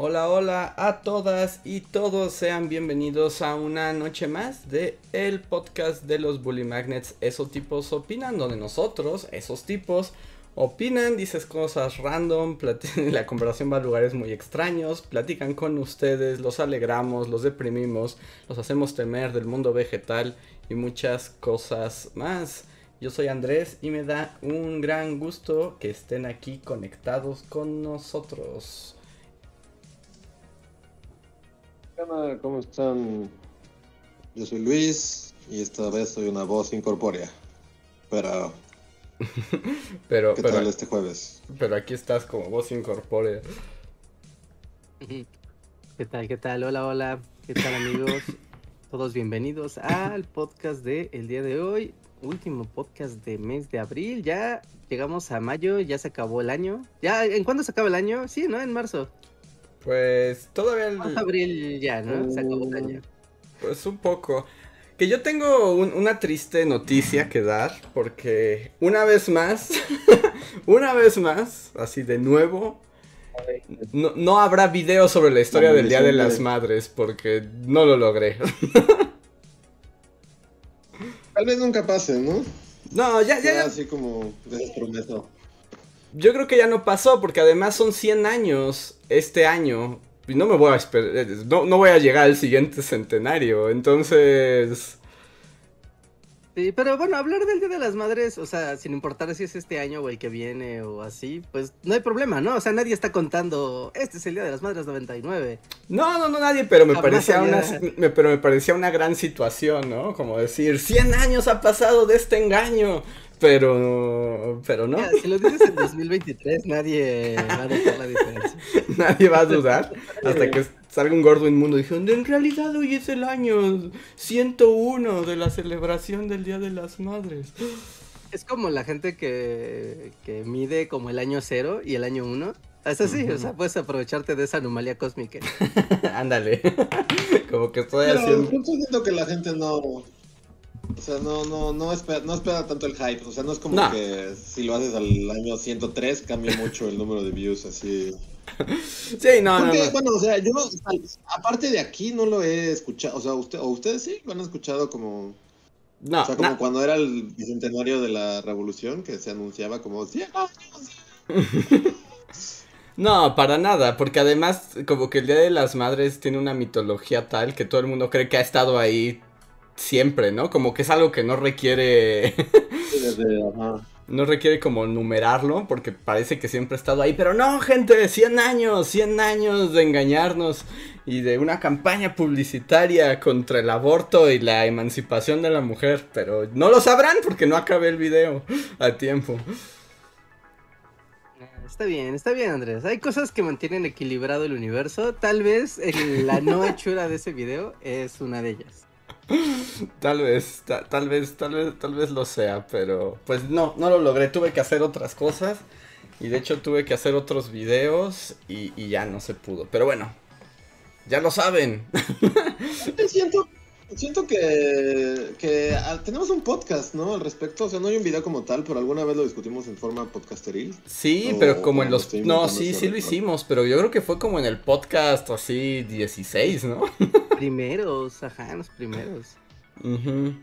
Hola, hola a todas y todos sean bienvenidos a una noche más de el podcast de los Bully Magnets. Esos tipos opinan, donde nosotros, esos tipos, opinan, dices cosas random, la conversación va a lugares muy extraños, platican con ustedes, los alegramos, los deprimimos, los hacemos temer del mundo vegetal y muchas cosas más. Yo soy Andrés y me da un gran gusto que estén aquí conectados con nosotros. ¿Cómo están? Yo soy Luis y esta vez soy una voz incorpórea. Pero. pero, ¿Qué pero, tal este jueves? Pero aquí estás como voz incorpórea. ¿Qué tal? ¿Qué tal? Hola, hola. ¿Qué tal, amigos? Todos bienvenidos al podcast de el día de hoy. Último podcast de mes de abril. Ya llegamos a mayo, ya se acabó el año. ¿Ya? ¿En cuándo se acaba el año? Sí, ¿no? En marzo. Pues todavía el... abril ya, ¿no? Se acabó el año. Pues un poco. Que yo tengo un- una triste noticia que dar, porque una vez más, una vez más, así de nuevo, no, no habrá video sobre la historia del Día de las Madres, porque no lo logré. Tal vez nunca pase, ¿no? No, ya, ya, ya. así como. Yo creo que ya no pasó, porque además son 100 años este año. Y no me voy a esperar, no, no voy a llegar al siguiente centenario, entonces... Sí, pero bueno, hablar del Día de las Madres, o sea, sin importar si es este año o el que viene o así, pues no hay problema, ¿no? O sea, nadie está contando, este es el Día de las Madres 99. No, no, no, nadie, pero me Jamás parecía una, me- pero me parecía una gran situación, ¿no? Como decir, 100 años ha pasado de este engaño, pero, pero no, Mira, si lo dices en 2023, nadie va a notar la diferencia. nadie va a dudar hasta que salga un gordo inmundo diciendo, en realidad hoy es el año 101 de la celebración del Día de las Madres. Es como la gente que, que mide como el año cero y el año uno. Es así, o sea, puedes aprovecharte de esa anomalía cósmica. Ándale, como que estoy Pero haciendo... yo siento que la gente no. O sea, no, no, no, espera, no espera tanto el hype. O sea, no es como No. que si lo haces al año 103 cambia mucho el número de views así. Sí, no, no, Porque, no. bueno, o sea, yo, aparte de aquí, no lo he escuchado. O sea, usted, o ustedes sí lo han escuchado como. No, o sea, como cuando era el bicentenario de la revolución, que se anunciaba como 100 años. No, para nada, porque además como que el Día de las Madres tiene una mitología tal que todo el mundo cree que ha estado ahí siempre, ¿no? Como que es algo que no requiere no requiere como numerarlo porque parece que siempre ha estado ahí, pero no, gente, 100 años, 100 años de engañarnos y de una campaña publicitaria contra el aborto y la emancipación de la mujer, pero no lo sabrán porque no acabé el video a tiempo. Está bien, está bien, Andrés. Hay cosas que mantienen equilibrado el universo. Tal vez el- la no hechura de ese video es una de ellas. Tal vez, ta- tal vez, tal vez, tal vez lo sea, pero pues no, no lo logré. Tuve que hacer otras cosas y de hecho tuve que hacer otros videos y, ya no se pudo. Pero bueno, ya lo saben. Siento, siento que, que ah, tenemos un podcast, ¿no? Al respecto. O sea, no hay un video como tal, pero alguna vez lo discutimos en forma podcasteril. Sí, O- pero como en los... No, sí, sí lo hicimos, pero yo creo que fue como en el podcast así 16, ¿no? Primeros, ajá, los primeros. Ujú.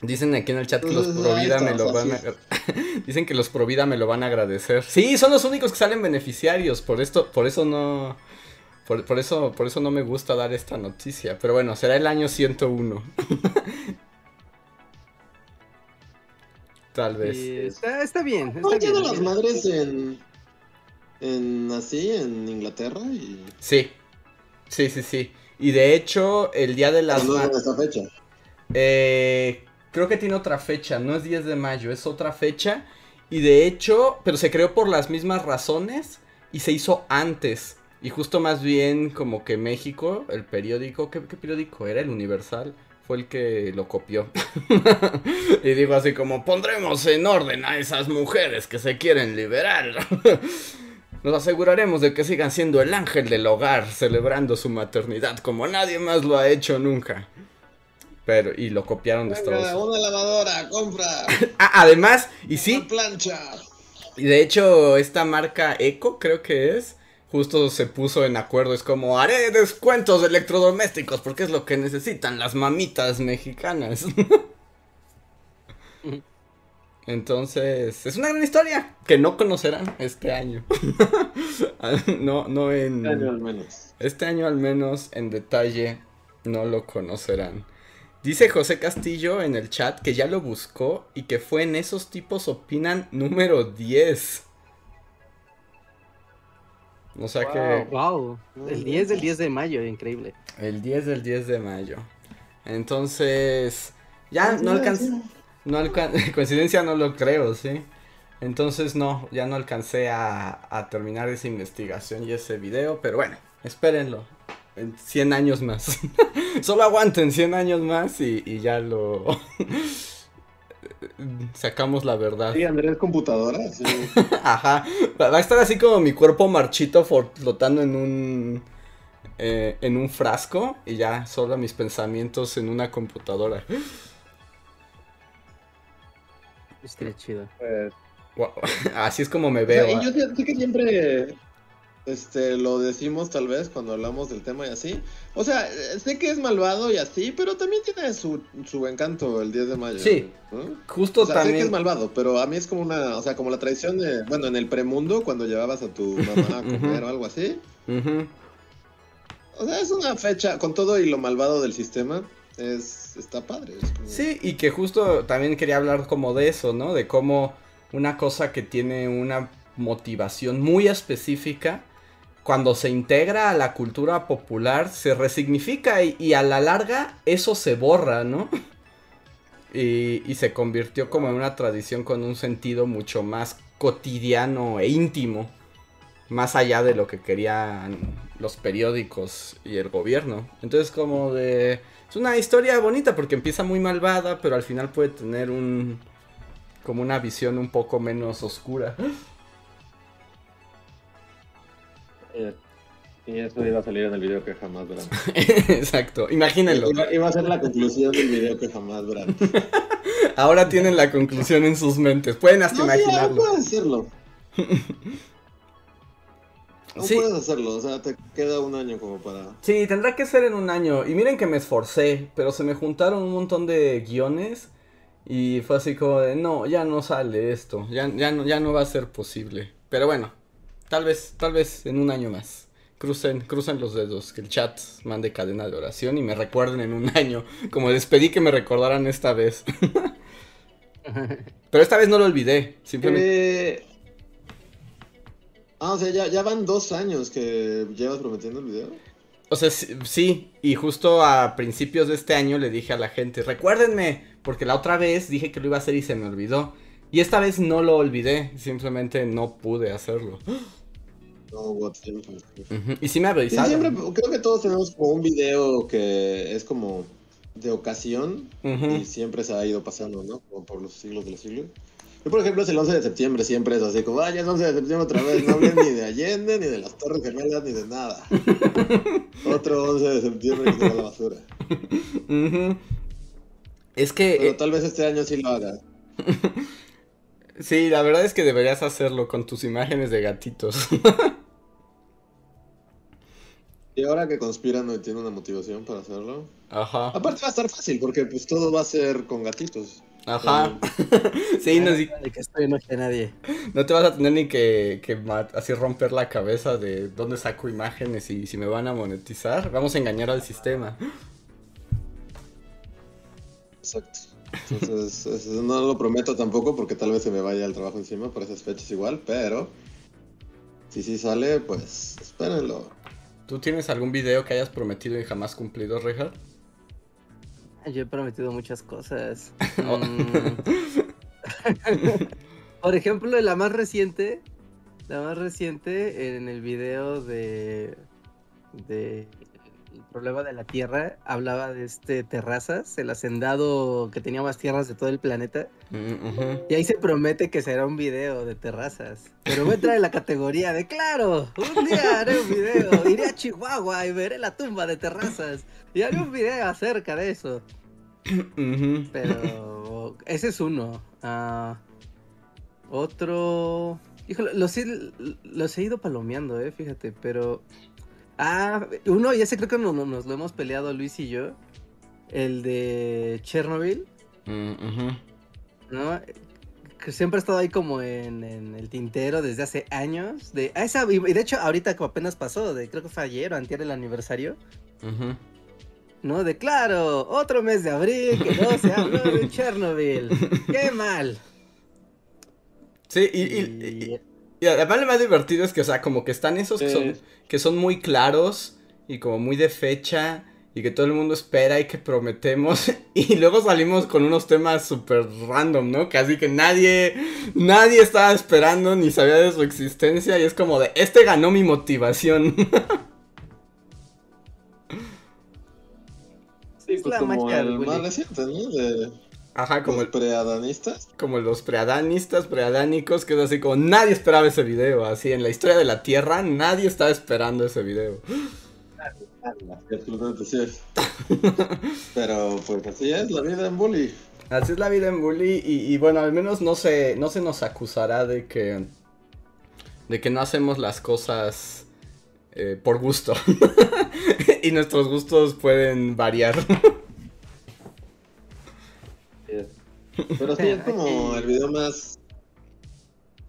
Dicen aquí en el chat que los Provida me lo van a... Dicen que los Provida me lo van a agradecer. Sí, son los únicos que salen beneficiarios, por esto, por eso no... Por, por eso, por eso no me gusta dar esta noticia. Pero bueno, será el año 101. Tal vez. Y está, está bien. ¿No Está de bien. las madres en, en así, en Inglaterra? Y Sí. Sí, sí, sí. Y de hecho, el día de las... no en esta fecha. Eh, creo que tiene otra fecha, no es 10 de mayo, es otra fecha. Y de hecho, pero se creó por las mismas razones y se hizo antes. Y justo más bien como que México, el periódico, ¿qué, qué periódico era? El Universal. Fue el que lo copió. y digo así como, pondremos en orden a esas mujeres que se quieren liberar. Nos aseguraremos de que sigan siendo el ángel del hogar, celebrando su maternidad como nadie más lo ha hecho nunca. Pero, y lo copiaron de Estados Venga, una lavadora, compra. Ah, además, y sí, Una plancha. y de hecho, esta marca Eco, creo que es, justo se puso en acuerdo. Es como, haré descuentos de electrodomésticos porque es lo que necesitan las mamitas mexicanas. Entonces, es una gran historia que no conocerán este año. no, no en... Año al menos. Este año al menos en detalle no lo conocerán. Dice José Castillo en el chat que ya lo buscó y que fue en esos tipos opinan número 10. O sea que Wow, el 10 del 10 de mayo, increíble. el 10 del 10 de mayo. Entonces, ya no alcancé. No alcan- coincidencia no lo creo, sí. Entonces no, ya no alcancé a, a terminar esa investigación y ese video, pero bueno, espérenlo. En 100 años más. Solo aguanten 100 años más y, y ya lo... Sacamos la verdad. Sí, Andrés computadora. sí. Ajá. Va a estar así como mi cuerpo marchito flotando en un... eh, en un frasco y ya solo mis pensamientos en una computadora. Estaría chido. Pues, Así es como me o sea, veo. y yo sé, sé que siempre este, lo decimos tal vez cuando hablamos del tema y así. O sea, eh, sé que es malvado y así, pero también tiene su, su encanto el 10 de mayo. Sí. ¿no? Justo O sea, sé que también. es malvado, pero a mí es como una, o sea, como la tradición de, bueno, en el premundo, cuando llevabas a tu mamá a comer o algo así. O sea, es una fecha, con todo y lo malvado del sistema, es, está padre. es como- Sí, y que justo también quería hablar como de eso, ¿no? De cómo una cosa que tiene una motivación muy específica, cuando se integra a la cultura popular, se resignifica y, a la larga eso se borra, ¿no? Y, y se convirtió como en una tradición con un sentido mucho más cotidiano e íntimo, más allá de lo que querían los periódicos y el gobierno. Entonces como de... Es una historia bonita porque empieza muy malvada, pero al final puede tener un... como una visión un poco menos oscura. Eh, Y eso iba a salir en el video que jamás verán. Exacto, imagínenlo. Iba, iba a ser la conclusión del video que jamás verán. Ahora tienen la conclusión en sus mentes. Pueden hasta No, imaginarlo. puedes hacerlo. No Sí. puedes hacerlo, o sea, te queda un año como para... Sí, tendrá que ser en un año. Y miren que me esforcé, pero se me juntaron un montón de guiones. Y fue así como de, no, ya no sale esto. Ya, ya, no, ya no va a ser posible. Pero bueno, tal vez, tal vez en un año más. Crucen, crucen los dedos, que el chat mande cadena de oración y me recuerden en un año. Como les pedí que me recordaran esta vez. Pero esta vez no lo olvidé. Simplemente. Eh, Ah, o sea, ya, ya van dos años que llevas prometiendo el video. O sea, sí, sí, y justo a principios de este año le dije a la gente, recuérdenme, porque la otra vez dije que lo iba a hacer y se me olvidó. Y esta vez no lo olvidé, simplemente no pude hacerlo. No. Ujú, Y sí me Sí, avisaron. siempre, creo que todos tenemos como un video que es como de ocasión y siempre se ha ido pasando, ¿no? Como por los siglos de los siglos. Yo, por ejemplo, es el 11 de septiembre, siempre es así como, ah, ya es 11 de septiembre otra vez, no hablen ni de Allende, ni de las Torres Gemelas, ni de nada. Otro 11 de septiembre que se va a la basura. Es que, Pero eh, tal vez este año sí lo haga. sí, la verdad es que deberías hacerlo con tus imágenes de gatitos. Y ahora que conspiran y tiene una motivación para hacerlo. Ajá, Aparte va a estar fácil, porque pues todo va a ser con gatitos. ajá. Sí, no, sí, De que esto no a nadie. no te vas a tener ni que, que así romper la cabeza de dónde saco imágenes y si me van a monetizar. Vamos a engañar al sistema. Exacto. Entonces, eso no lo prometo tampoco porque tal vez se me vaya el trabajo encima por esas fechas igual, pero si sí sale, pues espérenlo. ¿Tú tienes algún video que hayas prometido y jamás cumplido, Reja? Yo he prometido muchas cosas. Oh. Mm. Por ejemplo, la más reciente, la más reciente en el video de de problema de la Tierra, hablaba de este Terrazas, el hacendado que tenía más tierras de todo el planeta. Mm. Y ahí se promete que será un video de Terrazas. Pero va a entrar en la categoría de claro, un día haré un video, iré a Chihuahua y veré la tumba de Terrazas. Y haré un video acerca de eso. Pero ese es uno. Ah, otro. Híjole, los he, los he ido palomeando, eh, fíjate, pero. Ah, uno, ya sé, creo que no, no- nos lo hemos peleado Luis y yo. El de Chernobyl, Mm. ¿no? Que siempre ha estado ahí como en, en el tintero desde hace años. De, ah, esa, y de hecho, ahorita que apenas pasó, de, creo que fue ayer o antier el aniversario. ¿No? De claro, otro mes de abril que no se habló de Chernobyl. ¡Qué mal! Sí, y, y- y- y además lo más divertido es que, o sea, como que están esos que son, que son muy claros y como muy de fecha y que todo el mundo espera y que prometemos y luego salimos con unos temas súper random, ¿no? Casi que nadie, nadie estaba esperando ni sabía de su existencia y es como de, este ganó mi motivación. Sí, Es pues la como el reciente, ¿no? De Ajá, como, los preadanistas. como los preadanistas, preadánicos, que es así como nadie esperaba ese video, así en la historia de la Tierra nadie estaba esperando ese video. Pero pues así es la vida en bully. Así es la vida en Bully y, y bueno, al menos no se, no se nos acusará de que, de que no hacemos las cosas eh, por gusto. y nuestros gustos pueden variar. Pero sí, es como el video más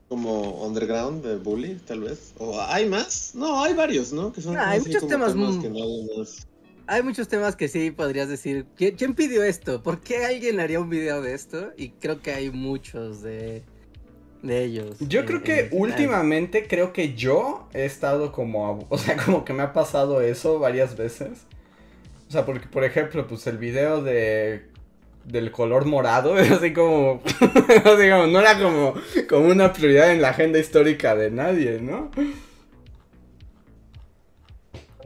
como underground de bully, tal vez. O hay más. No, hay varios, ¿no? Que son Ah, hay muchos temas que nadie más. Hay muchos temas que sí podrías decir, ¿quién, quién pidió esto? ¿Por qué alguien haría un video de esto? Y creo que hay muchos de, de ellos. Yo en- creo en que últimamente, creo que yo he estado como, o sea, como que me ha pasado eso varias veces. O sea, porque, por ejemplo, pues el video de del color morado, es así como, así como, no era como, como una prioridad en la agenda histórica de nadie, ¿no?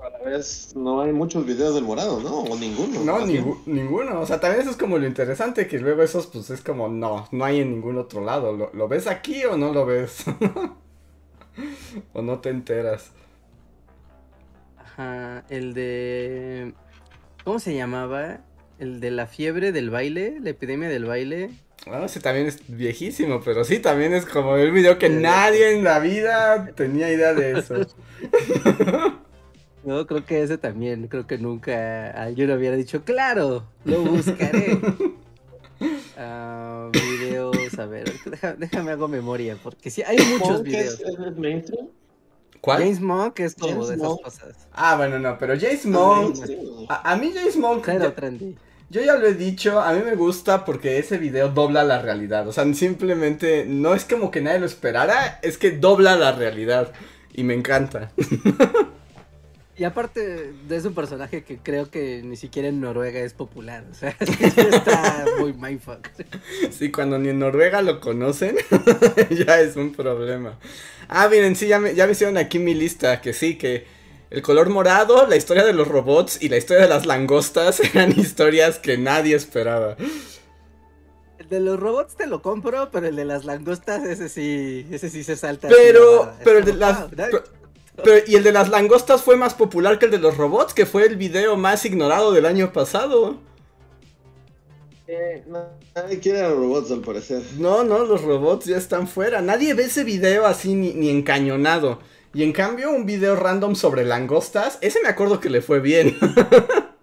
A la vez no hay muchos videos del morado, ¿no? O ninguno. No, ningu- ninguno. O sea, también eso es como lo interesante, que luego esos, pues es como, no, no hay en ningún otro lado. ¿Lo, lo ves aquí o no lo ves? o no te enteras. Ajá, el de... ¿Cómo se llamaba? El de la fiebre del baile, la epidemia del baile. Bueno, ese también es viejísimo, pero sí, también es como el video que nadie en la vida tenía idea de eso. No, creo que ese también, creo que nunca alguien hubiera dicho, claro, lo buscaré. Ah, videos, a ver, deja- déjame hago memoria, porque sí, hay muchos videos. es. ¿Cuál? James Monk es como James de esas Monk. cosas. Ah, bueno, no, pero Jace Monk. A, a mí Jace Monk. Cero ya- trendy. Yo ya lo he dicho, a mí me gusta porque ese video dobla la realidad. O sea, simplemente no es como que nadie lo esperara, es que dobla la realidad. Y me encanta. Y aparte es un personaje que creo que ni siquiera en Noruega es popular. O sea, está muy mindfuck. Sí, cuando ni en Noruega lo conocen, ya es un problema. Ah, miren, sí, ya me, ya me hicieron aquí mi lista, que sí, que el color morado, la historia de los robots y la historia de las langostas eran historias que nadie esperaba. El de los robots te lo compro, pero el de las langostas, ese sí, ese sí se salta. Pero, la pero el de las... como, "Wow, pero- pero- y el de las langostas fue más popular que el de los robots, que fue el video más ignorado del año pasado. Eh, no, nadie quiere a los robots, al parecer. No, no, los robots ya están fuera. Nadie ve ese video así ni, ni encañonado. Y en cambio, un video random sobre langostas, ese me acuerdo que le fue bien.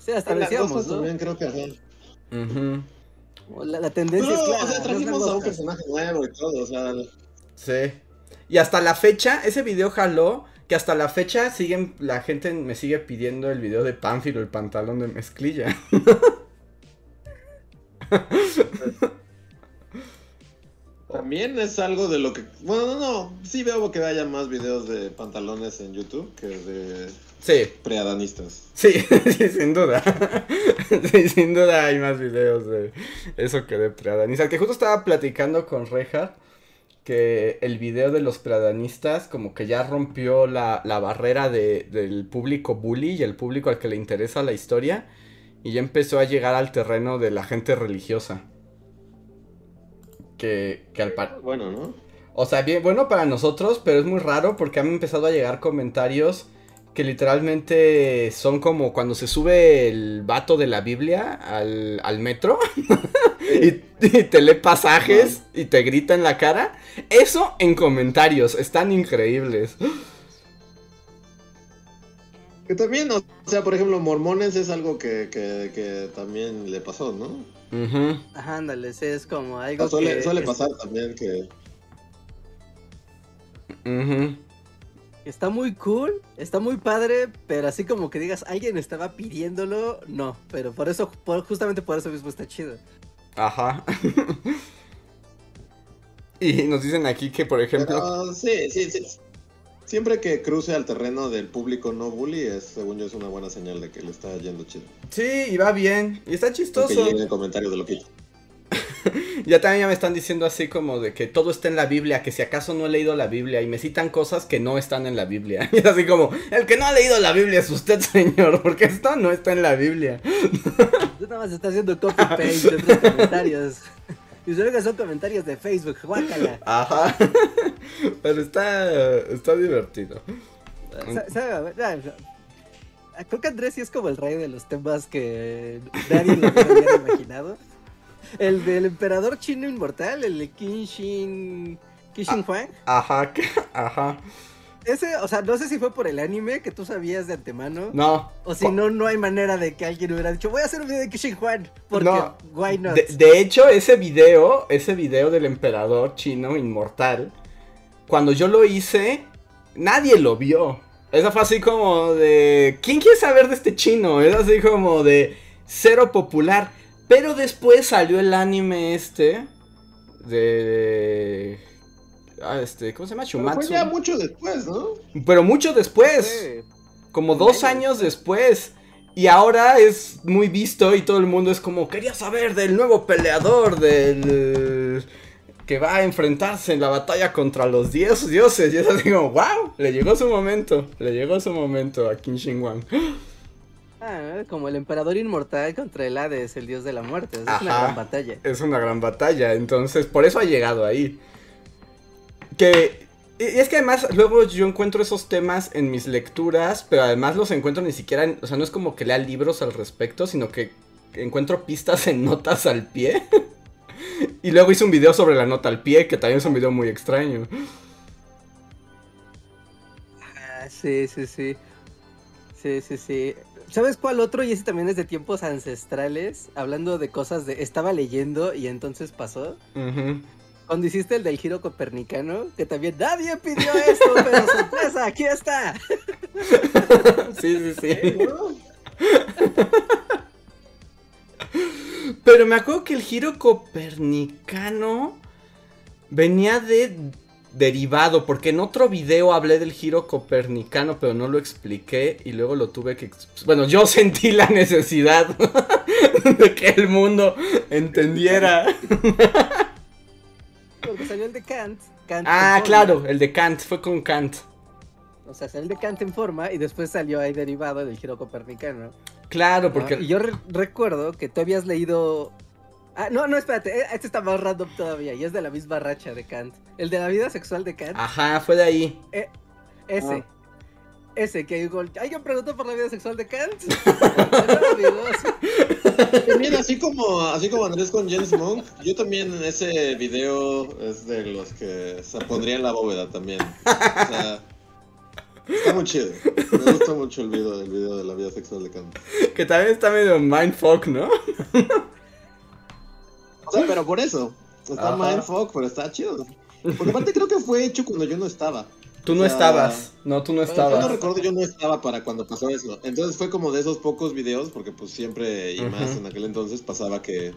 Sí, hasta lo ¿no? también creo que ajá. Ujú, La, la Pero, tendencia es clara. o sea, las trajimos a un personaje nuevo y todo, o sea. Sí. Y hasta la fecha, ese video jaló, que hasta la fecha siguen, la gente me sigue pidiendo el video de Pánfilo, el pantalón de mezclilla. También es algo de lo que. Bueno, no, no. Sí veo que haya más videos de pantalones en YouTube que de Sí, preadanistas. sí, sí, sin duda. sí, sin duda hay más videos de eso que de Preadanisa. Que justo estaba platicando con Reja que el video de los pladanistas como que ya rompió la, la barrera de, del público bully y el público al que le interesa la historia y ya empezó a llegar al terreno de la gente religiosa. Que, que al par... Bueno, ¿no? O sea, bien, bueno para nosotros, pero es muy raro porque han empezado a llegar comentarios que literalmente son como cuando se sube el vato de la Biblia al, al metro y, y te lee pasajes y te grita en la cara. Eso en comentarios, están increíbles. Que también, o sea, por ejemplo, mormones es algo que, que, que también le pasó, ¿no? Ujú. Ajá, ándale, sí, es como O algo suele, que suele es- pasar también que... Ujú. está muy cool, está muy padre, pero así como que digas, alguien estaba pidiéndolo, no, pero por eso, por- justamente por eso mismo está chido. Ajá. y nos dicen aquí que, por ejemplo... Pero, sí, sí, sí. Siempre que cruce al terreno del público no bully, es, según yo, es una buena señal de que le está yendo chido. Sí, y va bien. Y está Que chistoso. lleguen comentarios de lo que... Ya también ya me están diciendo así como de que todo está en la Biblia, que si acaso no he leído la Biblia y me citan cosas que no están en la Biblia. Y es así como, el que no ha leído la Biblia es usted, señor, porque esto no está en la Biblia. Tú nada más estás haciendo copy-paste de otros comentarios. Y solo que son comentarios de Facebook, guácala. Ajá. Pero está, está divertido. Creo que Andrés sí es como el rey de los temas que nadie lo había imaginado. El del emperador chino inmortal, el de Kinshin. Kishin Huang. Ajá, ajá. Ese, o sea, no sé si fue por el anime que tú sabías de antemano. No. O si no, no hay manera de que alguien hubiera dicho, voy a hacer un video de Kishin Huang. Porque, No. why not? De, de hecho, ese video, ese video del emperador chino inmortal, cuando yo lo hice, nadie lo vio. Eso fue así como de, ¿quién quiere saber de este chino? Es así como de cero popular. Pero después salió el anime este de... ah, este, ¿Cómo se llama? Pero fue Shumatsu. ya mucho después, ¿no? Pero mucho después. Sí. Como dos años después. Y ahora es muy visto y todo el mundo es como, quería saber del nuevo peleador, del... que va a enfrentarse en la batalla contra los 10 dioses. Y es así como, wow, le llegó su momento, le llegó su momento a Kim Shin Wang. Ah, como el emperador inmortal contra el Hades, el dios de la muerte. Es una gran batalla. Es una gran batalla, entonces por eso ha llegado ahí. Que... Y y es que además luego yo encuentro esos temas en mis lecturas, pero además los encuentro ni siquiera, en- o sea, no es como que lea libros al respecto, sino que encuentro pistas en notas al pie. y luego hice un video sobre la nota al pie, que también es un video muy extraño. Ah, sí, sí, sí. Sí, sí, sí. ¿Sabes cuál otro? Y ese también es de tiempos ancestrales. Hablando de cosas de. Estaba leyendo y entonces pasó. Cuando hiciste el del giro copernicano, que también nadie pidió esto, pero sorpresa, aquí está. Sí, sí, sí. Pero me acuerdo que el giro copernicano venía de derivado, porque en otro video hablé del giro copernicano, pero no lo expliqué y luego lo tuve que... Bueno, yo sentí la necesidad de que el mundo entendiera. Porque salió el de Kant. Kant Ah, claro, el de Kant, fue con Kant. O sea, salió el de Kant en forma y después salió ahí derivado del giro copernicano. Claro, ¿no? porque... Y yo re- recuerdo que tú habías leído. Ah, no, no, espérate, eh, este está más random todavía y es de la misma racha de Kant. El de la vida sexual de Kant, Ajá, fue de ahí. ese. ah. Ese que digo, ¿alguien preguntó por la vida sexual de Kant? También así como, así como Andrés con James Monk, yo también en ese video es de los que se pondría en la bóveda también. O sea, está muy chido. Me gusta mucho el video, el video de la vida sexual de Kant. Que también está medio mindfuck, ¿no? O sea, pero por eso. Está Ajá. mindfuck, pero está chido. Porque aparte creo que fue hecho cuando yo no estaba. Tú no O sea, estabas. No, tú no Yo no estabas. recuerdo, yo no estaba para cuando pasó eso. Entonces fue como de esos pocos videos, porque pues siempre y más en aquel entonces pasaba que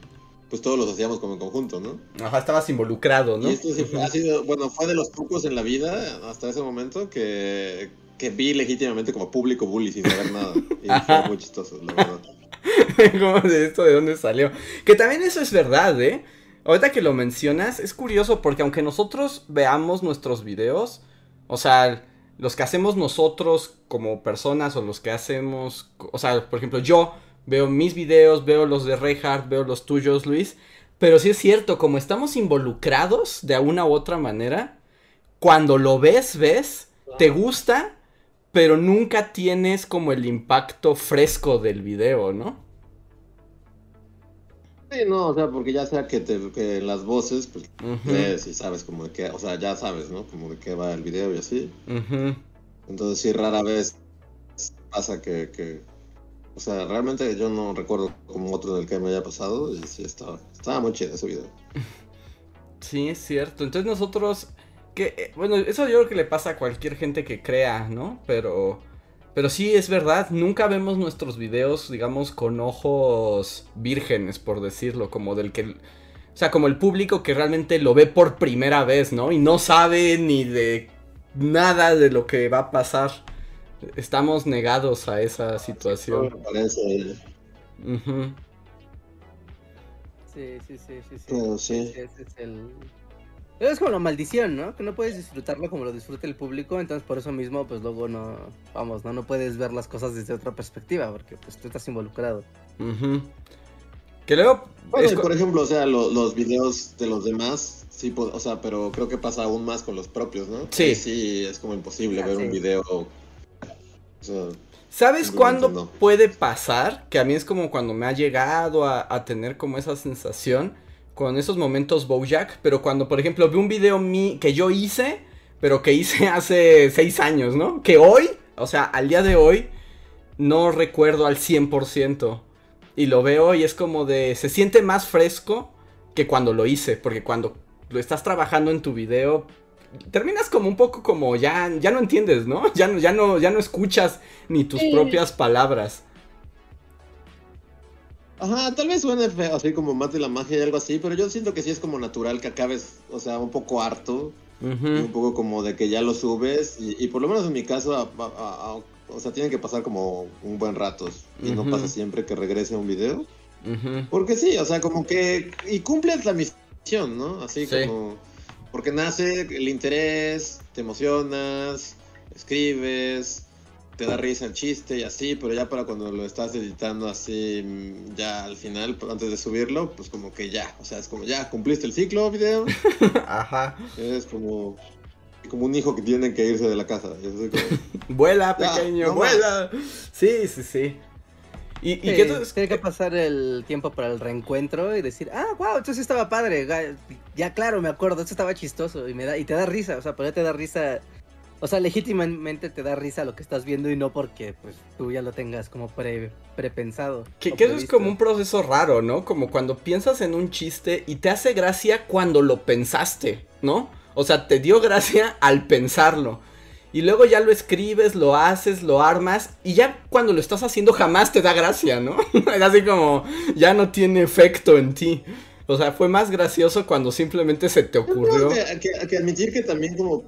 pues todos los hacíamos como en conjunto, ¿no? Ajá, estabas involucrado, ¿no? Y esto sí fue- ha sido, bueno, fue de los pocos en la vida hasta ese momento que, que vi legítimamente como público bully sin saber nada. Y fue muy chistoso, la verdad. ¿Cómo de esto de dónde salió? Que también eso es verdad, ¿eh? ahorita que lo mencionas, es curioso porque aunque nosotros veamos nuestros videos, o sea, los que hacemos nosotros como personas o los que hacemos, o sea, por ejemplo, yo veo mis videos, veo los de Reinhardt, veo los tuyos, Luis, pero sí es cierto, como estamos involucrados de una u otra manera, cuando lo ves, ves, te gusta, pero nunca tienes como el impacto fresco del video, ¿no? Sí, no, o sea, porque ya sea que, te, que las voces, pues Ujú. ves y sabes como de qué, o sea, ya sabes, ¿no? Como de qué va el video y así. Entonces sí, rara vez pasa que, que o sea, realmente yo no recuerdo como otro en el que me haya pasado y sí, estaba, estaba muy chido ese video. Sí, es cierto. Entonces nosotros, que, eh, bueno, eso yo creo que le pasa a cualquier gente que crea, ¿no? Pero, pero sí es verdad, nunca vemos nuestros videos, digamos, con ojos vírgenes, por decirlo, como del que, o sea, como el público que realmente lo ve por primera vez, ¿no? Y no sabe ni de nada de lo que va a pasar. Estamos negados a esa situación. Me parece, Ujú. Sí, sí, sí, sí. sí. pero sí. Ese es el... Es como la maldición, ¿no? Que no puedes disfrutarlo como lo disfruta el público, entonces por eso mismo, pues luego no, vamos, no, no puedes ver las cosas desde otra perspectiva, porque pues tú estás involucrado. Ujú. Que luego... Bueno, es por ejemplo, o sea, lo- los videos de los demás, sí, o sea, pero creo que pasa aún más con los propios, ¿no? Sí. Sí, es como imposible Ah, ver sí. un video, ¿Sabes cuándo no. puede pasar? Que a mí es como cuando me ha llegado a, a tener como esa sensación con esos momentos Bojack, pero cuando por ejemplo vi un video mi, que yo hice, pero que hice hace seis años, ¿no? Que hoy, o sea, al día de hoy, no recuerdo al 100%. Y lo veo y es como de, se siente más fresco que cuando lo hice, porque cuando lo estás trabajando en tu video, terminas como un poco como ya, ya no entiendes, ¿no? Ya no, ya no, ya no escuchas ni tus Sí. propias palabras. Ajá, tal vez suene feo, así como mate la magia y algo así, pero yo siento que sí es como natural que acabes, o sea, un poco harto, y un poco como de que ya lo subes, y, y por lo menos en mi caso, a- a- a- o sea, tienen que pasar como un buen rato, y no pasa siempre que regrese un video, porque sí, o sea, como que, y cumples la misión, ¿no? Así Sí. como, porque nace el interés, te emocionas, escribes, te da risa el chiste y así, pero ya para cuando lo estás editando así, mm, ya al final, pues, antes de subirlo, pues como que ya, o sea, es como ya cumpliste el ciclo video, Ajá. es como, como un hijo que tiene que irse de la casa. como- Vuela, pequeño, no vuela. Sí, sí, sí. ¿Y, y Sí, entonces? Tiene que pasar el tiempo para el reencuentro y decir, ah, wow, esto sí estaba padre. Ya claro, me acuerdo, esto estaba chistoso y me da y te da risa, o sea, pero ya te da risa. O sea, legítimamente te da risa lo que estás viendo y no porque pues tú ya lo tengas como pre prepensado. Que, que eso es como un proceso raro, ¿no? Como cuando piensas en un chiste y te hace gracia cuando lo pensaste, ¿no? O sea, te dio gracia al pensarlo. Y luego ya lo escribes, lo haces, lo armas y ya cuando lo estás haciendo jamás te da gracia, ¿no? Es así como ya no tiene efecto en ti. O sea, fue más gracioso cuando simplemente se te ocurrió. que, hay que- admitir que también como...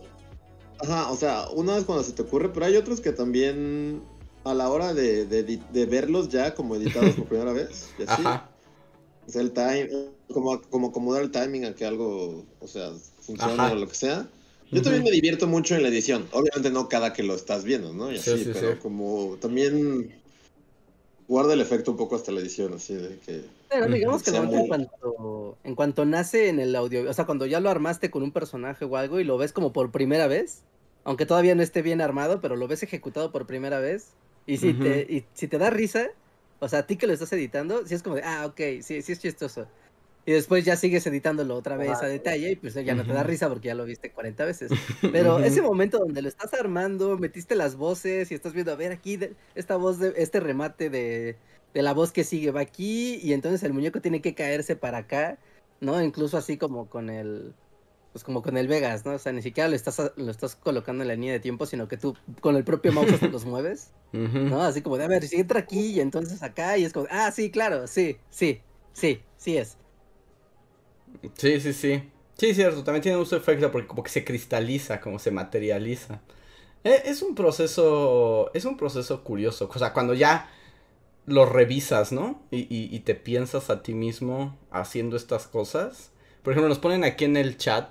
Ajá, o sea, una vez cuando se te ocurre, pero hay otros que también a la hora de, de, verlos ya como editados por primera vez, y así, Ajá. o sea, el time, como, como acomodar el timing a que algo, o sea, funcione Ajá. o lo que sea. Yo también me divierto mucho en la edición. Obviamente no cada que lo estás viendo, ¿no? Y Sí, así, sí, pero sí. como también guarda el efecto un poco hasta la edición, así de que... Pero digamos que normalmente en muy- cuanto, en cuanto nace en el audio, o sea, cuando ya lo armaste con un personaje o algo y lo ves como por primera vez, aunque todavía no esté bien armado, pero lo ves ejecutado por primera vez, y si, te, y si te da risa, o sea, a ti que lo estás editando, si es como de, ah, ok, sí, sí es chistoso. Y después ya sigues editándolo otra vez a detalle y pues ya no te da risa porque ya lo viste 40 veces. Pero ese momento donde lo estás armando, metiste las voces y estás viendo, a ver, aquí de- esta voz, de, este remate de, de la voz que sigue va aquí y entonces el muñeco tiene que caerse para acá, ¿no? Incluso así como con el, pues como con el Vegas, ¿no? O sea, ni siquiera lo estás, lo estás colocando en la línea de tiempo, sino que tú con el propio mouse hasta los mueves. ¿no? Así como de, a ver, si entra aquí y entonces acá y es como, ah, sí, claro, sí, sí, sí, sí es. Sí, sí, sí. Sí, cierto, también tiene un efecto porque como que se cristaliza, como se materializa. Eh, Es un proceso, es un proceso curioso, o sea, cuando ya lo revisas, ¿no? Y, y- y te piensas a ti mismo haciendo estas cosas, Por ejemplo, nos ponen aquí en el chat,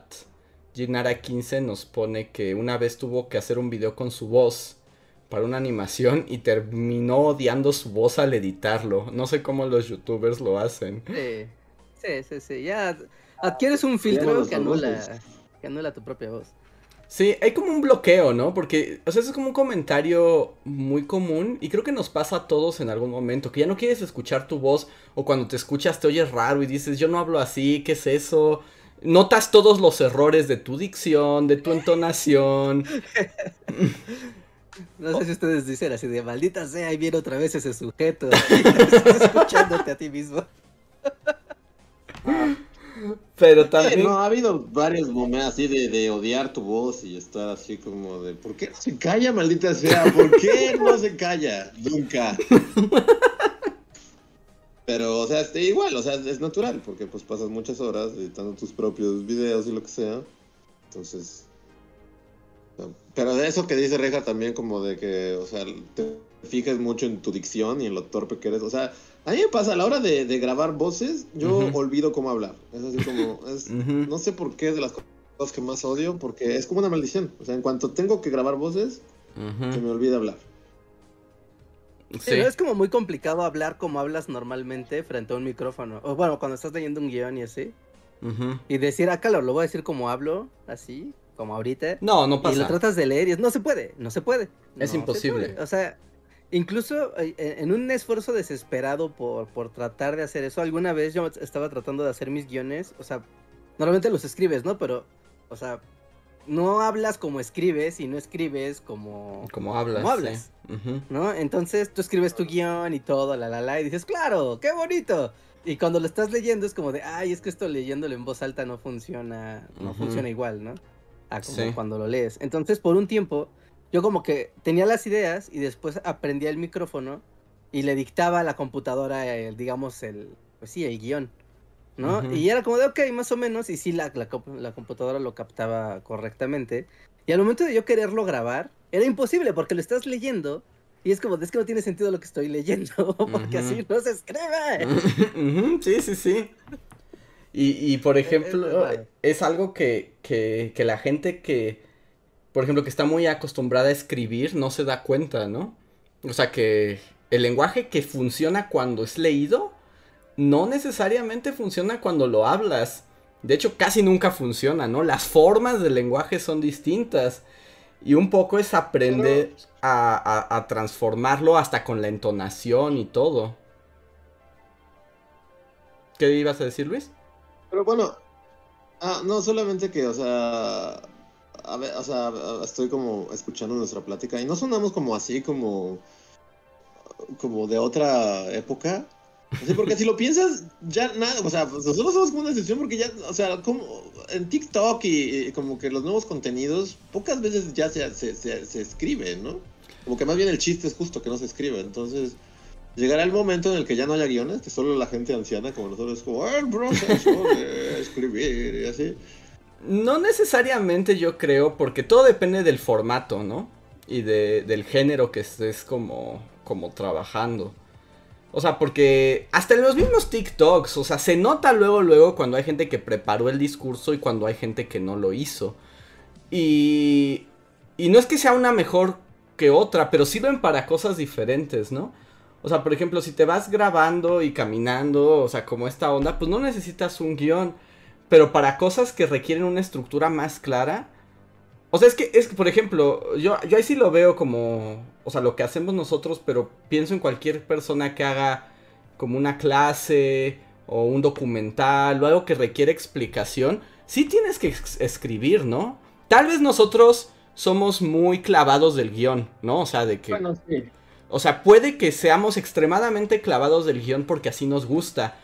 Ginara15 nos pone que una vez tuvo que hacer un video con su voz para una animación y terminó odiando su voz al editarlo. No sé cómo los youtubers lo hacen. Sí, sí, sí, sí. ya adquieres un filtro que anula, que anula tu propia voz. Sí, hay como un bloqueo, ¿no? Porque, o sea, es como un comentario muy común y creo que nos pasa a todos en algún momento, que ya no quieres escuchar tu voz o cuando te escuchas te oyes raro y dices, yo no hablo así, ¿qué es eso? Notas todos los errores de tu dicción, de tu entonación. No sé si ustedes dicen así de maldita sea, ahí viene otra vez ese sujeto. escuchándote a ti mismo. Pero también. no, ha habido varios momentos así de, de, odiar tu voz y estar así como de. ¿Por qué no se calla, maldita sea? ¿Por qué no se calla? Nunca. Pero, o sea, este, igual, o sea, es natural, porque pues pasas muchas horas editando tus propios videos y lo que sea. Entonces. Pero de eso que dice Reja también, como de que, o sea, te fijes mucho en tu dicción y en lo torpe que eres. O sea, a mí me pasa, a la hora de, de grabar voces, yo olvido cómo hablar. Es así como, es, no sé por qué es de las cosas que más odio, porque es como una maldición. O sea, en cuanto tengo que grabar voces, se me olvida hablar. Sí. es como muy complicado hablar como hablas normalmente frente a un micrófono. O bueno, cuando estás leyendo un guion y así. Y decir, acá lo, lo voy a decir como hablo, así, como ahorita. No, no pasa. Y lo tratas de leer y es, no se puede, no se puede. Es no imposible. O sea, Incluso eh, en un esfuerzo desesperado por, por tratar de hacer eso, alguna vez yo estaba tratando de hacer mis guiones, o sea, normalmente los escribes, ¿no? Pero, o sea, no hablas como escribes y no escribes como... Como hablas. Como hablas, ¿no? Entonces tú escribes tu guion y todo, la, la, la, y dices, claro, qué bonito. Y cuando lo estás leyendo es como de, ay, es que esto leyéndolo en voz alta no funciona, no funciona igual, ¿no? A como cuando lo lees. Entonces, por un tiempo yo como que tenía las ideas y después aprendía el micrófono y le dictaba a la computadora, el, digamos, el, pues sí, el guion, ¿no? Y era como de, ok, más o menos, y sí, la, la, computadora lo captaba correctamente. Y al momento de yo quererlo grabar, era imposible porque lo estás leyendo y es como, es que no tiene sentido lo que estoy leyendo, porque así no se escribe. Sí, sí, sí. Y, y por ejemplo, es, algo que, que, que la gente que por ejemplo, que está muy acostumbrada a escribir, no se da cuenta, ¿no? O sea que el lenguaje que funciona cuando es leído, no necesariamente funciona cuando lo hablas. De hecho, casi nunca funciona, ¿no? Las formas del lenguaje son distintas. Y un poco es aprender a, a, transformarlo hasta con la entonación y todo. ¿Qué ibas a decir, Luis? Pero bueno, ah, no, solamente que, o sea, a ver, o sea, estoy como escuchando nuestra plática y no sonamos como así, como, como de otra época. porque si lo piensas, ya nada, o sea, pues nosotros somos como una excepción porque ya, o sea, como en TikTok y, como que los nuevos contenidos, pocas veces ya se, se, se, escribe, ¿no? Como que más bien el chiste es justo que no se escribe, entonces llegará el momento en el que ya no haya guiones, que solo la gente anciana como nosotros es como, el proceso de escribir y así. No necesariamente yo creo, porque todo depende del formato, ¿no? Y de, del género que estés como, como trabajando. O sea, porque hasta en los mismos TikToks, o sea, se nota luego, luego cuando hay gente que preparó el discurso y cuando hay gente que no lo hizo. Y, y no es que sea una mejor que otra, pero sirven para cosas diferentes, ¿no? O sea, por ejemplo, si te vas grabando y caminando, o sea, como esta onda, pues no necesitas un guion. Pero para cosas que requieren una estructura más clara. O sea, es que, es que por ejemplo, yo, yo ahí sí lo veo como. O sea, lo que hacemos nosotros, pero pienso en cualquier persona que haga como una clase o un documental o algo que requiere explicación. Sí tienes que escribir, ¿no? Tal vez nosotros somos muy clavados del guion, ¿no? O sea, de que. Bueno, sí. O sea, puede que seamos extremadamente clavados del guion porque así nos gusta.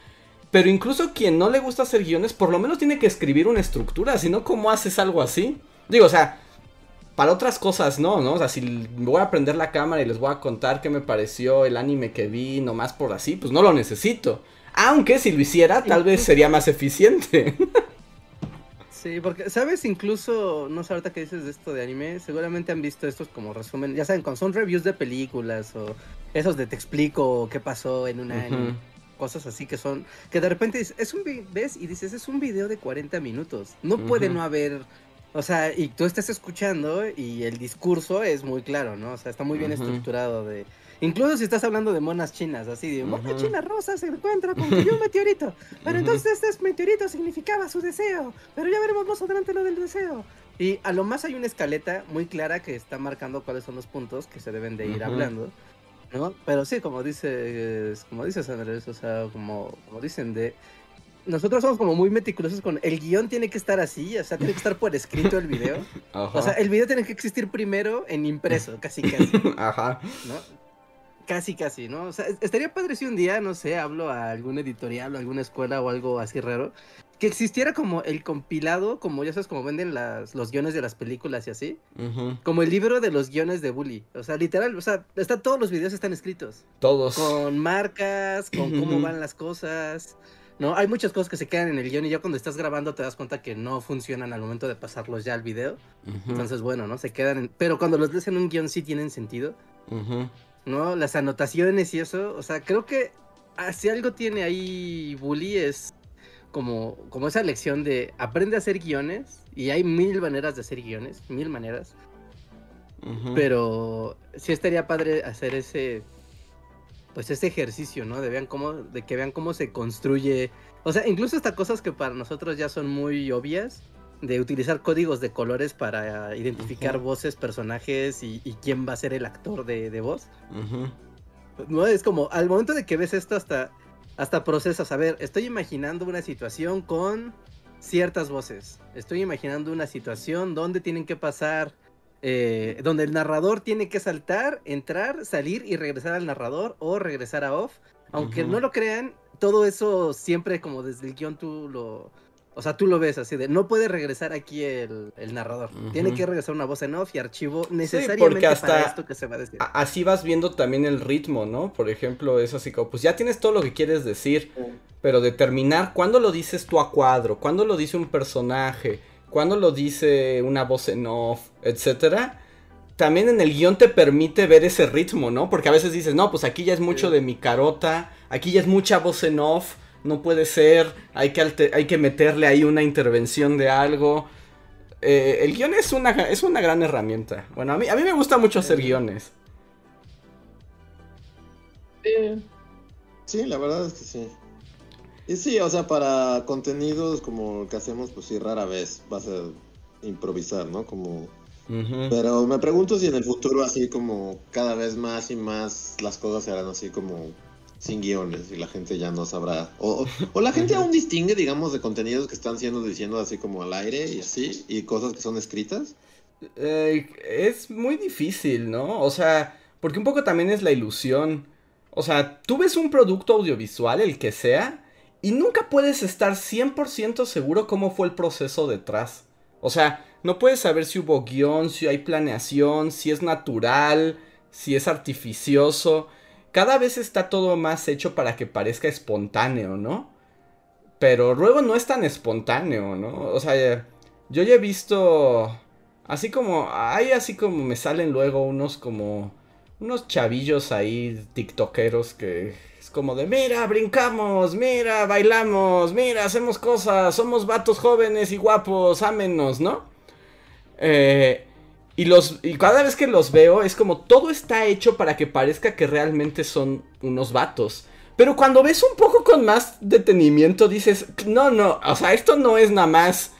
Pero incluso quien no le gusta hacer guiones, por lo menos tiene que escribir una estructura, si no, ¿cómo haces algo así? Digo, o sea, para otras cosas no, ¿no? O sea, si voy a prender la cámara y les voy a contar qué me pareció el anime que vi, nomás por así, pues no lo necesito. Aunque si lo hiciera, tal vez sería más eficiente. Sí, porque, ¿sabes? Incluso, no sé, ahorita que dices de esto de anime, seguramente han visto estos como resumen, ya saben, cuando son reviews de películas o esos de te explico qué pasó en un anime. Cosas así que son, que de repente es un, ves y dices, es un video de 40 minutos, no puede no haber, o sea, y tú estás escuchando y el discurso es muy claro, ¿no? O sea, está muy bien estructurado de... Incluso si estás hablando de monas chinas, así de mona china rosa se encuentra con un meteorito. Pero entonces este meteorito significaba su deseo. Pero ya veremos más adelante lo del deseo. Y a lo más hay una escaleta muy clara que está marcando cuáles son los puntos que se deben de ir hablando. ¿No? Pero sí, como dices, como dices Andrés, o sea, como, como dicen de nosotros somos como muy meticulosos con el guion tiene que estar así, o sea, tiene que estar por escrito el video. O sea, el video tiene que existir primero en impreso, casi casi. Ajá. ¿no? Casi casi, ¿no? O sea, estaría padre si un día, no sé, hablo a algún editorial o alguna escuela o algo así raro, que existiera como el compilado, como ya sabes, como venden las, los guiones de las películas y así. Como el libro de los guiones de Bully. O sea, literal, o sea, está, todos los videos están escritos. Todos. Con marcas, con cómo van las cosas. No, hay muchas cosas que se quedan en el guion y ya cuando estás grabando te das cuenta que no funcionan al momento de pasarlos ya al video. Entonces, bueno, ¿no? Se quedan en... Pero cuando los lees en un guion sí tienen sentido. ¿No? Las anotaciones y eso. O sea, creo que si algo tiene ahí Bully es como, como esa lección de aprende a hacer guiones y hay mil maneras de hacer guiones, mil maneras. Pero sí estaría padre hacer ese pues ese ejercicio, ¿no? De vean cómo de que vean cómo se construye, o sea, incluso hasta cosas que para nosotros ya son muy obvias de utilizar códigos de colores para identificar voces, personajes y, quién va a ser el actor de, voz. No es como al momento de que ves esto hasta hasta procesas, a ver, estoy imaginando una situación con ciertas voces. Estoy imaginando una situación donde tienen que pasar, eh, donde el narrador tiene que saltar, entrar, salir y regresar al narrador o regresar a off. Aunque no lo crean, todo eso siempre como desde el guion tú lo, o sea, tú lo ves así de, no puede regresar aquí el, narrador. Tiene que regresar una voz en off y archivo necesariamente para esto que se va a decir. Así vas viendo también el ritmo, ¿no? Por ejemplo, es así como, pues ya tienes todo lo que quieres decir, pero determinar cuándo lo dices tú a cuadro, cuándo lo dice un personaje, cuándo lo dice una voz en off, etcétera. También en el guion te permite ver ese ritmo, ¿no? Porque a veces dices, no, pues aquí ya es mucho de mi carota, aquí ya es mucha voz en off no puede ser, hay que, hay que meterle ahí una intervención de algo. Eh, el guion es una, es una gran herramienta. Bueno, a mí, a mí me gusta mucho hacer guiones. Sí. la verdad es que sí. Y sí, o sea, para contenidos como el que hacemos, pues sí, rara vez vas a improvisar, ¿no? Como... Pero me pregunto si en el futuro así como cada vez más y más las cosas se harán así como sin guiones y la gente ya no sabrá. O, la gente aún distingue, digamos, de contenidos que están siendo diciendo así como al aire y así, y cosas que son escritas. Eh, es muy difícil, ¿no? O sea, porque un poco también es la ilusión. O sea, tú ves un producto audiovisual, el que sea, y nunca puedes estar 100% seguro cómo fue el proceso detrás. O sea, no puedes saber si hubo guion, si hay planeación, si es natural, si es artificioso cada vez está todo más hecho para que parezca espontáneo, ¿no? Pero luego no es tan espontáneo, ¿no? O sea, yo ya he visto así como hay así como me salen luego unos como unos chavillos ahí tiktokeros que es como de mira, brincamos, mira, bailamos, mira, hacemos cosas, somos vatos jóvenes y guapos, ámenos, ¿no? Eh, y, los, y cada vez que los veo es como todo está hecho para que parezca que realmente son unos vatos. Pero cuando ves un poco con más detenimiento dices, no, no, o sea, esto no es nada más...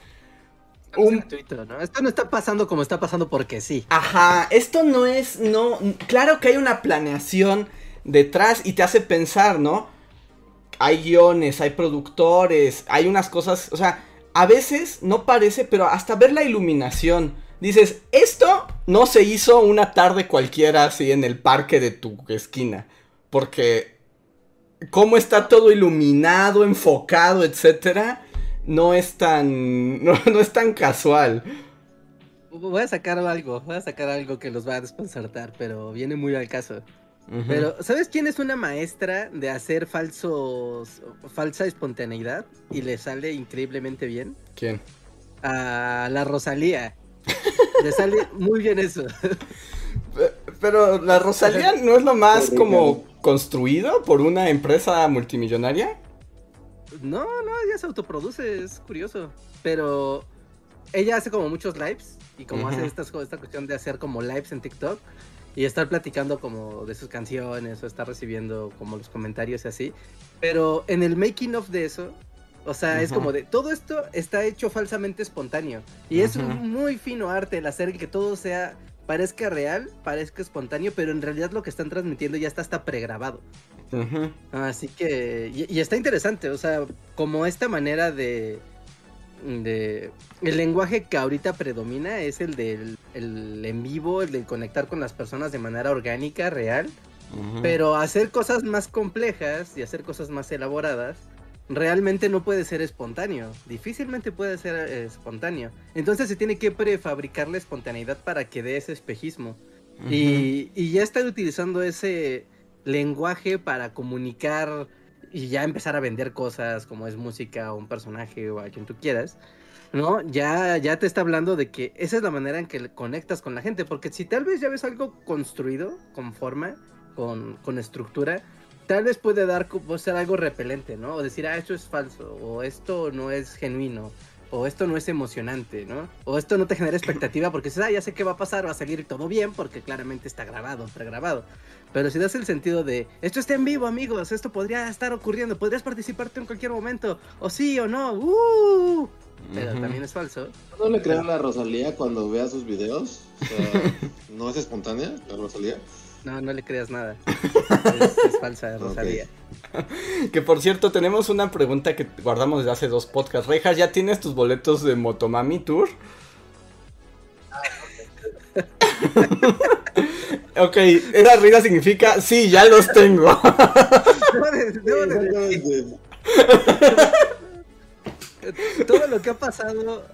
Un... ¿no? Esto no está pasando como está pasando porque sí. Ajá, esto no es, no, claro que hay una planeación detrás y te hace pensar, ¿no? Hay guiones, hay productores, hay unas cosas, o sea, a veces no parece, pero hasta ver la iluminación dices, esto no se hizo una tarde cualquiera así en el parque de tu esquina. Porque cómo está todo iluminado, enfocado, etcétera, no es tan. No, es tan casual. Voy a sacar algo, voy a sacar algo que los va a desconcertar, pero viene muy al caso. Pero, ¿sabes quién es una maestra de hacer falsos, falsa espontaneidad y le sale increíblemente bien? ¿Quién? A la Rosalía. Le sale muy bien eso. Pero la Rosalía no es lo más como construido por una empresa multimillonaria? No, no, ella se autoproduce, es curioso. Pero ella hace como muchos lives y como hace esta, esta cuestión de hacer como lives en TikTok y estar platicando como de sus canciones o estar recibiendo como los comentarios y así. Pero en el making of de eso, o sea, es como de todo esto está hecho falsamente espontáneo y es un muy fino arte el hacer que todo sea parezca real, parezca espontáneo, pero en realidad lo que están transmitiendo ya está hasta pregrabado. Así que y, está interesante, o sea, como esta manera de de el lenguaje que ahorita predomina es el del el en vivo, el de conectar con las personas de manera orgánica, real. Pero hacer cosas más complejas y hacer cosas más elaboradas realmente no puede ser espontáneo. Difícilmente puede ser eh, espontáneo. Entonces se tiene que prefabricar la espontaneidad para que dé ese espejismo. y, y, ya están utilizando ese lenguaje para comunicar y ya empezar a vender cosas como es música o un personaje o a quien tú quieras. ¿no? Ya, ya te está hablando de que esa es la manera en que conectas con la gente, porque si tal vez ya ves algo construido, con forma, con, con estructura, tal vez puede dar puede ser algo repelente, ¿no? O decir, ah, esto es falso, o esto no es genuino, o esto no es emocionante, ¿no? O esto no te genera expectativa porque dices, ah, ya sé qué va a pasar, va a salir todo bien porque claramente está grabado, pregrabado. Pero si das el sentido de, esto está en vivo, amigos, esto podría estar ocurriendo, podrías participarte en cualquier momento, o sí o no, ¡uh! Pero también es falso. ¿No le crean a la Rosalía cuando vea sus videos? O sea, ¿no es espontánea la Rosalía? No, no le creas nada. Es, falsa, Rosalía. Que por cierto, tenemos una pregunta que guardamos desde hace dos podcasts. Rejas, ¿ya tienes tus boletos de Motomami Tour? ok, esa risa significa sí, ya los tengo. Todo lo que ha pasado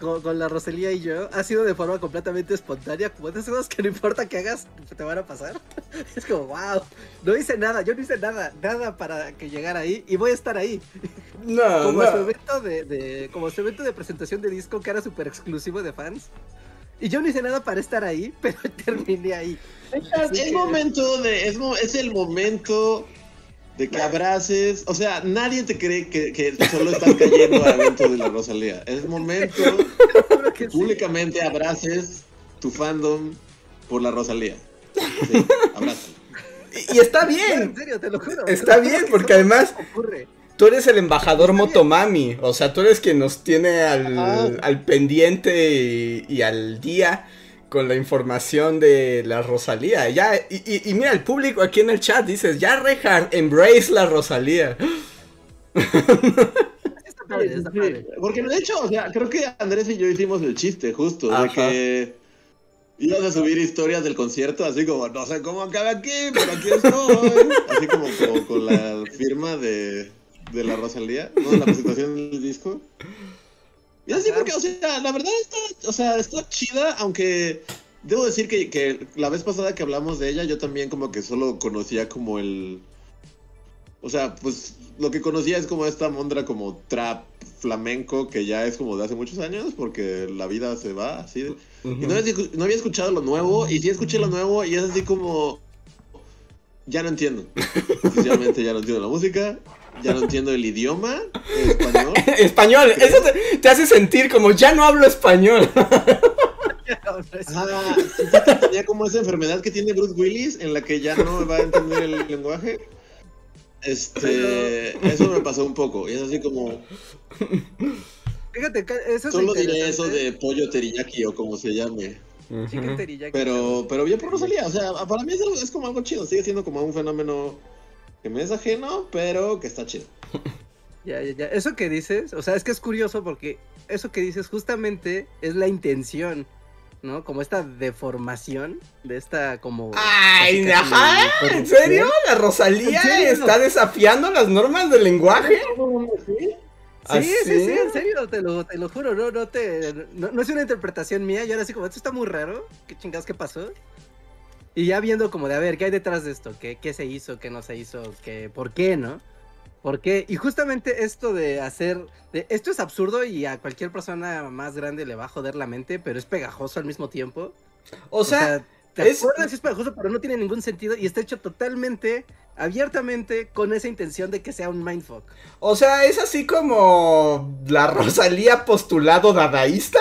con, la Rosalía y yo ha sido de forma completamente espontánea, como de esas cosas que no importa que hagas, te van a pasar. Es como, wow, no hice nada, yo no hice nada, nada para que llegara ahí y voy a estar ahí. No, como no. su evento de, como su evento de presentación de disco que era súper exclusivo de fans. Y yo no hice nada para estar ahí, pero terminé ahí. Es, el momento de, es, es el momento de que abraces, o sea, nadie te cree que, solo estás cayendo a evento de la Rosalía. Es momento que públicamente abraces tu fandom por la Rosalía. Sí, Y, está bien. En serio, te lo juro. Está bien, porque además tú eres el embajador Motomami. O sea, tú eres quien nos tiene al, al pendiente y al día con la información de la Rosalía. Ya, y, mira, el público aquí en el chat dices, ya Rehard, embrace la Rosalía. Porque de hecho, o sea, creo que Andrés y yo hicimos el chiste justo, de que ibas a subir historias del concierto, así como, no sé cómo acaba aquí, pero aquí estoy. Así como, con la firma de, de la Rosalía, ¿no? La presentación del disco. Y así porque, o sea, la verdad está, o sea, está chida, aunque debo decir que, que, la vez pasada que hablamos de ella, yo también como que solo conocía como el... O sea, pues lo que conocía es como esta mondra como trap flamenco que ya es como de hace muchos años porque la vida se va así. Y no había, no había escuchado lo nuevo y sí escuché lo nuevo y es así como... Ya no entiendo. Oficialmente ya no entiendo la música ya no entiendo el idioma español. español, eso te, hace sentir como ya no hablo español. ah, tenía como esa enfermedad que tiene Bruce Willis en la que ya no va a entender el lenguaje. Este, eso me pasó un poco y es así como. Fíjate, eso es Solo diré eso de pollo teriyaki o como se llame. Pero, pero bien por Rosalía, o sea, para mí es, es como algo chido, sigue siendo como un fenómeno que me es ajeno, pero que está chido. Ya, ya, ya. Eso que dices, o sea, es que es curioso porque eso que dices justamente es la intención, ¿no? Como esta deformación de esta como... ¡Ay, ajá! ¿En serio? ¿La Rosalía está desafiando las normas del lenguaje? ¿Ah, sí, sí, sí, en serio, te lo, te lo juro, no, no te, no, es una interpretación mía, y ahora sí como, esto está muy raro, ¿qué chingados qué pasó? Y ya viendo como de, a ver, ¿qué hay detrás de esto? ¿Qué, qué se hizo? ¿Qué no se hizo? ¿Qué, ¿Por qué, no? ¿Por qué? Y justamente esto de hacer... De, esto es absurdo y a cualquier persona más grande le va a joder la mente, pero es pegajoso al mismo tiempo. O sea, ¿Te acuerdas? Es pegajoso, pero no tiene ningún sentido y está hecho totalmente, abiertamente, con esa intención de que sea un mindfuck. O sea, es así como la Rosalía postulado dadaísta.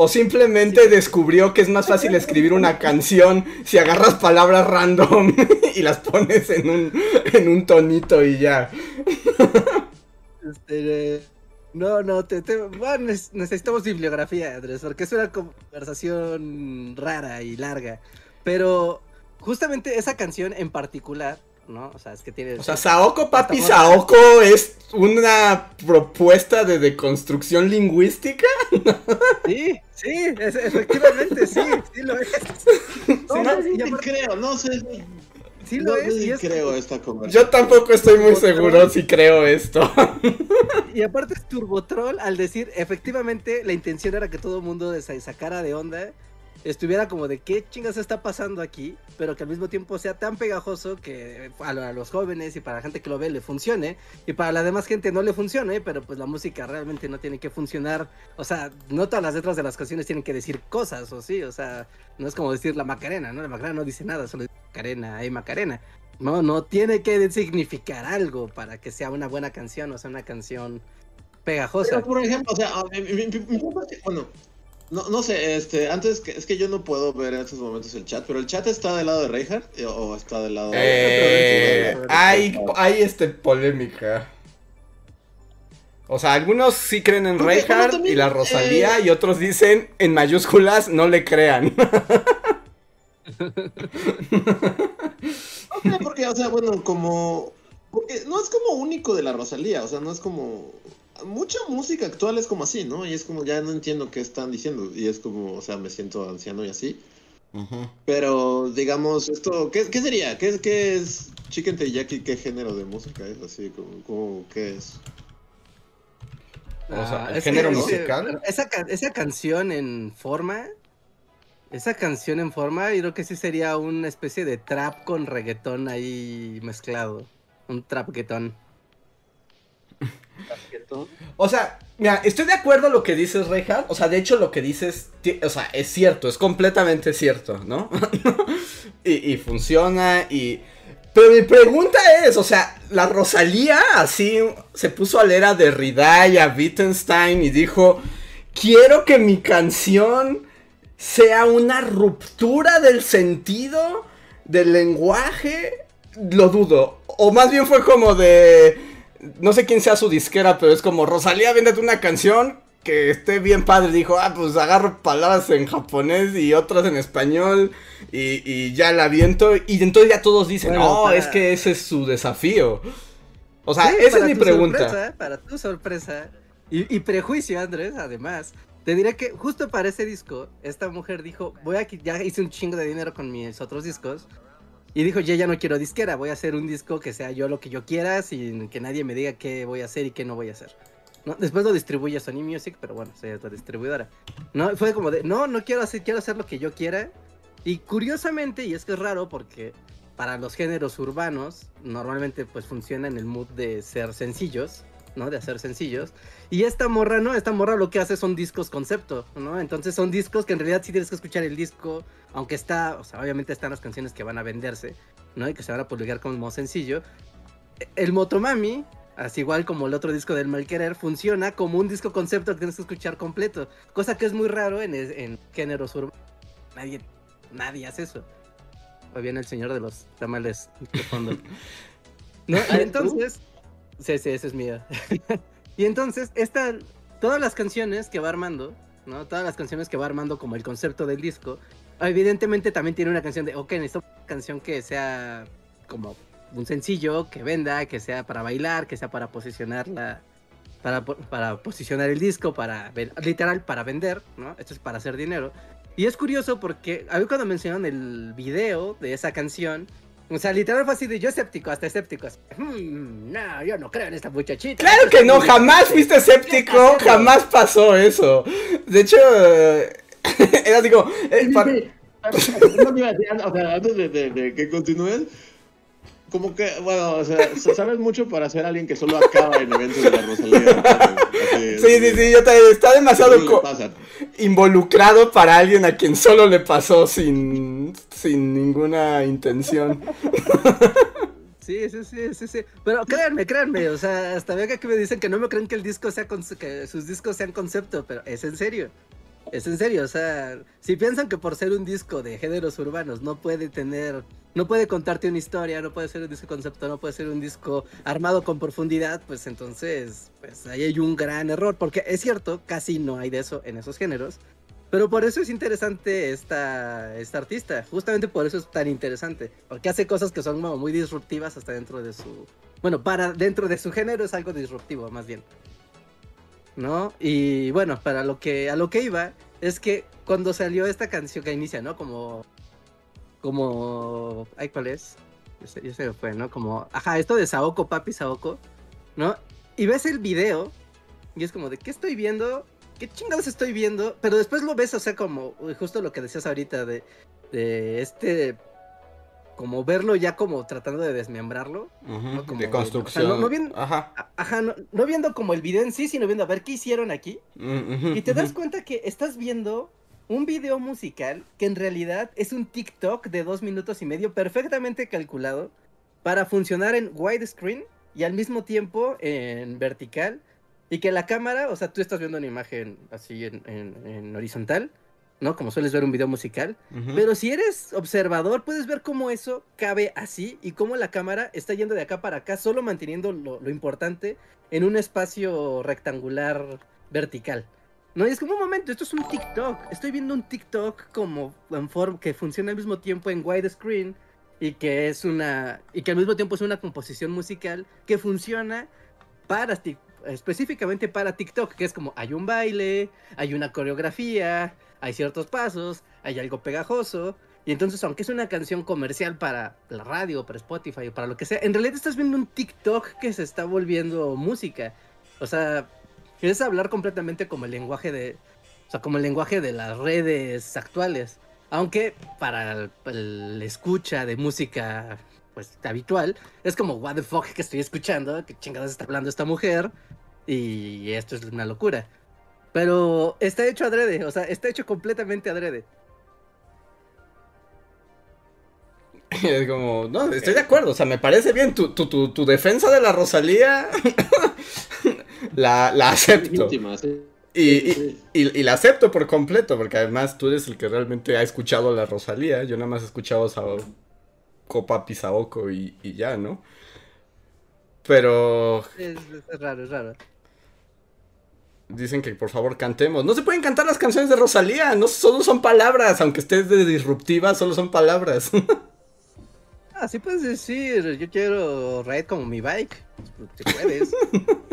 ¿O simplemente descubrió que es más fácil escribir una canción si agarras palabras random y las pones en un, en un tonito y ya? Este, no, no, te, necesitamos bibliografía, Andrés, porque es una conversación rara y larga. Pero justamente esa canción en particular, ¿no? O sea, es que tiene... O sea, Saoko Papi Saoko es una propuesta de deconstrucción lingüística. Sí, sí, efectivamente, sí, sí lo es. No, no, creo, no sé. Sí lo es. y creo esta conversación. Yo tampoco estoy muy seguro si creo esto. Y aparte es Turbotroll al decir, efectivamente, la intención era que todo el mundo se sacara de onda estuviera como de qué chingas está pasando aquí, pero que al mismo tiempo sea tan pegajoso que a, los jóvenes y para la gente que lo ve le funcione, y para la demás gente no le funcione, pero pues la música realmente no tiene que funcionar, o sea, no todas las letras de las canciones tienen que decir cosas, o sí, o sea, no es como decir la Macarena, ¿no? La Macarena no dice nada, solo dice Macarena, hay Macarena. No, no tiene que significar algo para que sea una buena canción, o sea, una canción pegajosa. Por ejemplo, o sea, bueno, no, no sé, este, antes que, es que yo no puedo ver en estos momentos el chat, pero el chat está del lado de Reinhardt o está del lado de... Eh, hay, hay este polémica. O sea, algunos sí creen en Reinhardt y la Rosalía eh, y otros dicen en mayúsculas no le crean. porque, o sea, bueno, como... Porque no es como único de la Rosalía, o sea, no es como mucha música actual es como así, ¿no? Y es como, ya no entiendo qué están diciendo. Y es como, o sea, me siento anciano y así. Pero, digamos, esto, ¿qué, qué sería? ¿Qué, ¿Qué, es Chicken Teriyaki? ¿Qué género de música es? Así, como, ¿qué es? o sea, ah, ¿el género musical? Esa, esa canción en forma, esa canción en forma, yo creo que sí sería una especie de trap con reggaetón ahí mezclado. Un O sea, mira, estoy de acuerdo en lo que dices, Reja. O sea, de hecho, lo que dices, o sea, es cierto, es completamente cierto, ¿no? y, funciona y... Pero mi pregunta es, o sea, la Rosalía así se puso a leer a Derrida y a Wittgenstein y dijo, quiero que mi canción sea una ruptura del sentido del lenguaje. Lo dudo. O más bien fue como de no sé quién sea su disquera, pero es como Rosalía, véndete una canción que esté bien padre. Dijo, ah, pues agarro palabras en japonés y otras en español y, ya la viento. Y entonces ya todos dicen, no, es que ese es su desafío. O sea, esa es mi pregunta. para tu sorpresa y, prejuicio, Andrés, además. Te diré que justo para ese disco, esta mujer dijo, voy a ya hice un chingo de dinero con mis otros discos y dijo, ya ya no quiero disquera, voy a hacer un disco que sea yo lo que yo quiera, sin que nadie me diga qué voy a hacer y qué no voy a hacer. ¿No? Después lo distribuye Sony Music, pero bueno, es la distribuidora. No, fue como de, no, no quiero hacer, quiero hacer lo que yo quiera. Y curiosamente, y es que es raro porque para los géneros urbanos, normalmente pues funciona en el mood de ser sencillos. ¿No? De hacer sencillos. Y esta morra, ¿no? Esta morra lo que hace son discos concepto, ¿no? Entonces son discos que en realidad sí tienes que escuchar el disco, aunque está, o sea, obviamente están las canciones que van a venderse, ¿no? Y que se van a publicar como sencillo. El Motomami, así igual como el otro disco del Malquerer, funciona como un disco concepto que tienes que escuchar completo, cosa que es muy raro en, en géneros urbanos. Nadie, nadie hace eso. O bien el señor de los tamales de fondo. ¿No? Y entonces, Sí, sí, esa es mía. y entonces, esta, todas las canciones que va armando, ¿no? Todas las canciones que va armando como el concepto del disco, evidentemente también tiene una canción de, ok, necesito una canción que sea como un sencillo, que venda, que sea para bailar, que sea para posicionar la, para, para posicionar el disco, para literal para vender, ¿no? Esto es para hacer dinero. Y es curioso porque a mí cuando mencionan el video de esa canción, o sea, literal fue así de yo escéptico, hasta escéptico. Hmm, no, yo no creo en esta muchachita. Claro que no, jamás fuiste escéptico, jamás pasó eso. De hecho, era digo. Eh, para... o sea, antes de, de, que continúes, como que, bueno, o sea, sabes mucho para ser alguien que solo acaba en eventos de la Rosalía. sí, sí, sí, yo te, está demasiado involucrado para alguien a quien solo le pasó sin, sin ninguna intención. Sí, sí, sí, sí, sí. Pero créanme, créanme, o sea, hasta vea que me dicen que no me creen que el disco sea que sus discos sean concepto, pero es en serio. Es en serio, o sea, si piensan que por ser un disco de géneros urbanos no puede tener, no puede contarte una historia, no puede ser un disco concepto, no puede ser un disco armado con profundidad, pues entonces, pues ahí hay un gran error, porque es cierto, casi no hay de eso en esos géneros, pero por eso es interesante esta, esta artista. Justamente por eso es tan interesante. Porque hace cosas que son muy disruptivas hasta dentro de su. Bueno, para dentro de su género es algo disruptivo, más bien. ¿No? Y bueno, para lo que. A lo que iba. Es que cuando salió esta canción que inicia, ¿no? Como. Como. Ay, ¿cuál es? Ya se, me fue, ¿no? Como. Ajá, esto de Saoko, papi Saoko. ¿No? Y ves el video. Y es como de, ¿qué estoy viendo? ¿Qué chingados estoy viendo? Pero después lo ves, o sea, como justo lo que decías ahorita de, de este como verlo ya como tratando de desmembrarlo. de construcción. no, viendo, ajá. ajá no, viendo como el video en sí, sino viendo a ver qué hicieron aquí. Mm, y te das cuenta que estás viendo un video musical que en realidad es un TikTok de dos minutos y medio perfectamente calculado para funcionar en widescreen y al mismo tiempo en vertical y que la cámara, o sea, tú estás viendo una imagen así en, horizontal, ¿no? Como sueles ver un video musical. Pero si eres observador, puedes ver cómo eso cabe así y cómo la cámara está yendo de acá para acá, solo manteniendo lo, importante en un espacio rectangular vertical. No, y es como un momento, esto es un TikTok. Estoy viendo un TikTok como en forma que funciona al mismo tiempo en widescreen y que es una y que al mismo tiempo es una composición musical que funciona para específicamente para TikTok, que es como hay un baile, hay una coreografía, hay ciertos pasos, hay algo pegajoso. Y entonces, aunque es una canción comercial para la radio, para Spotify o para lo que sea, en realidad estás viendo un TikTok que se está volviendo música. O sea, es hablar completamente como el lenguaje de. O sea, como el lenguaje de las redes actuales. Aunque para el, el escucha de música pues habitual, es como, what the fuck que estoy escuchando, que chingadas está hablando esta mujer, y esto es una locura. Pero está hecho adrede, o sea, está hecho completamente adrede. Es como, no, estoy de acuerdo, o sea, me parece bien tu, tu, tu, defensa de la Rosalía, la, la acepto. Y, y, la acepto por completo, porque además tú eres el que realmente ha escuchado a la Rosalía, yo nada más he escuchado a Copa Pisaoco y, y ya, ¿no? Pero... Es, raro, es raro. Dicen que por favor cantemos. No se pueden cantar las canciones de Rosalía, no solo son palabras, aunque estés de disruptiva, solo son palabras. ah, sí puedes decir, yo quiero ride como mi bike. Te puedes.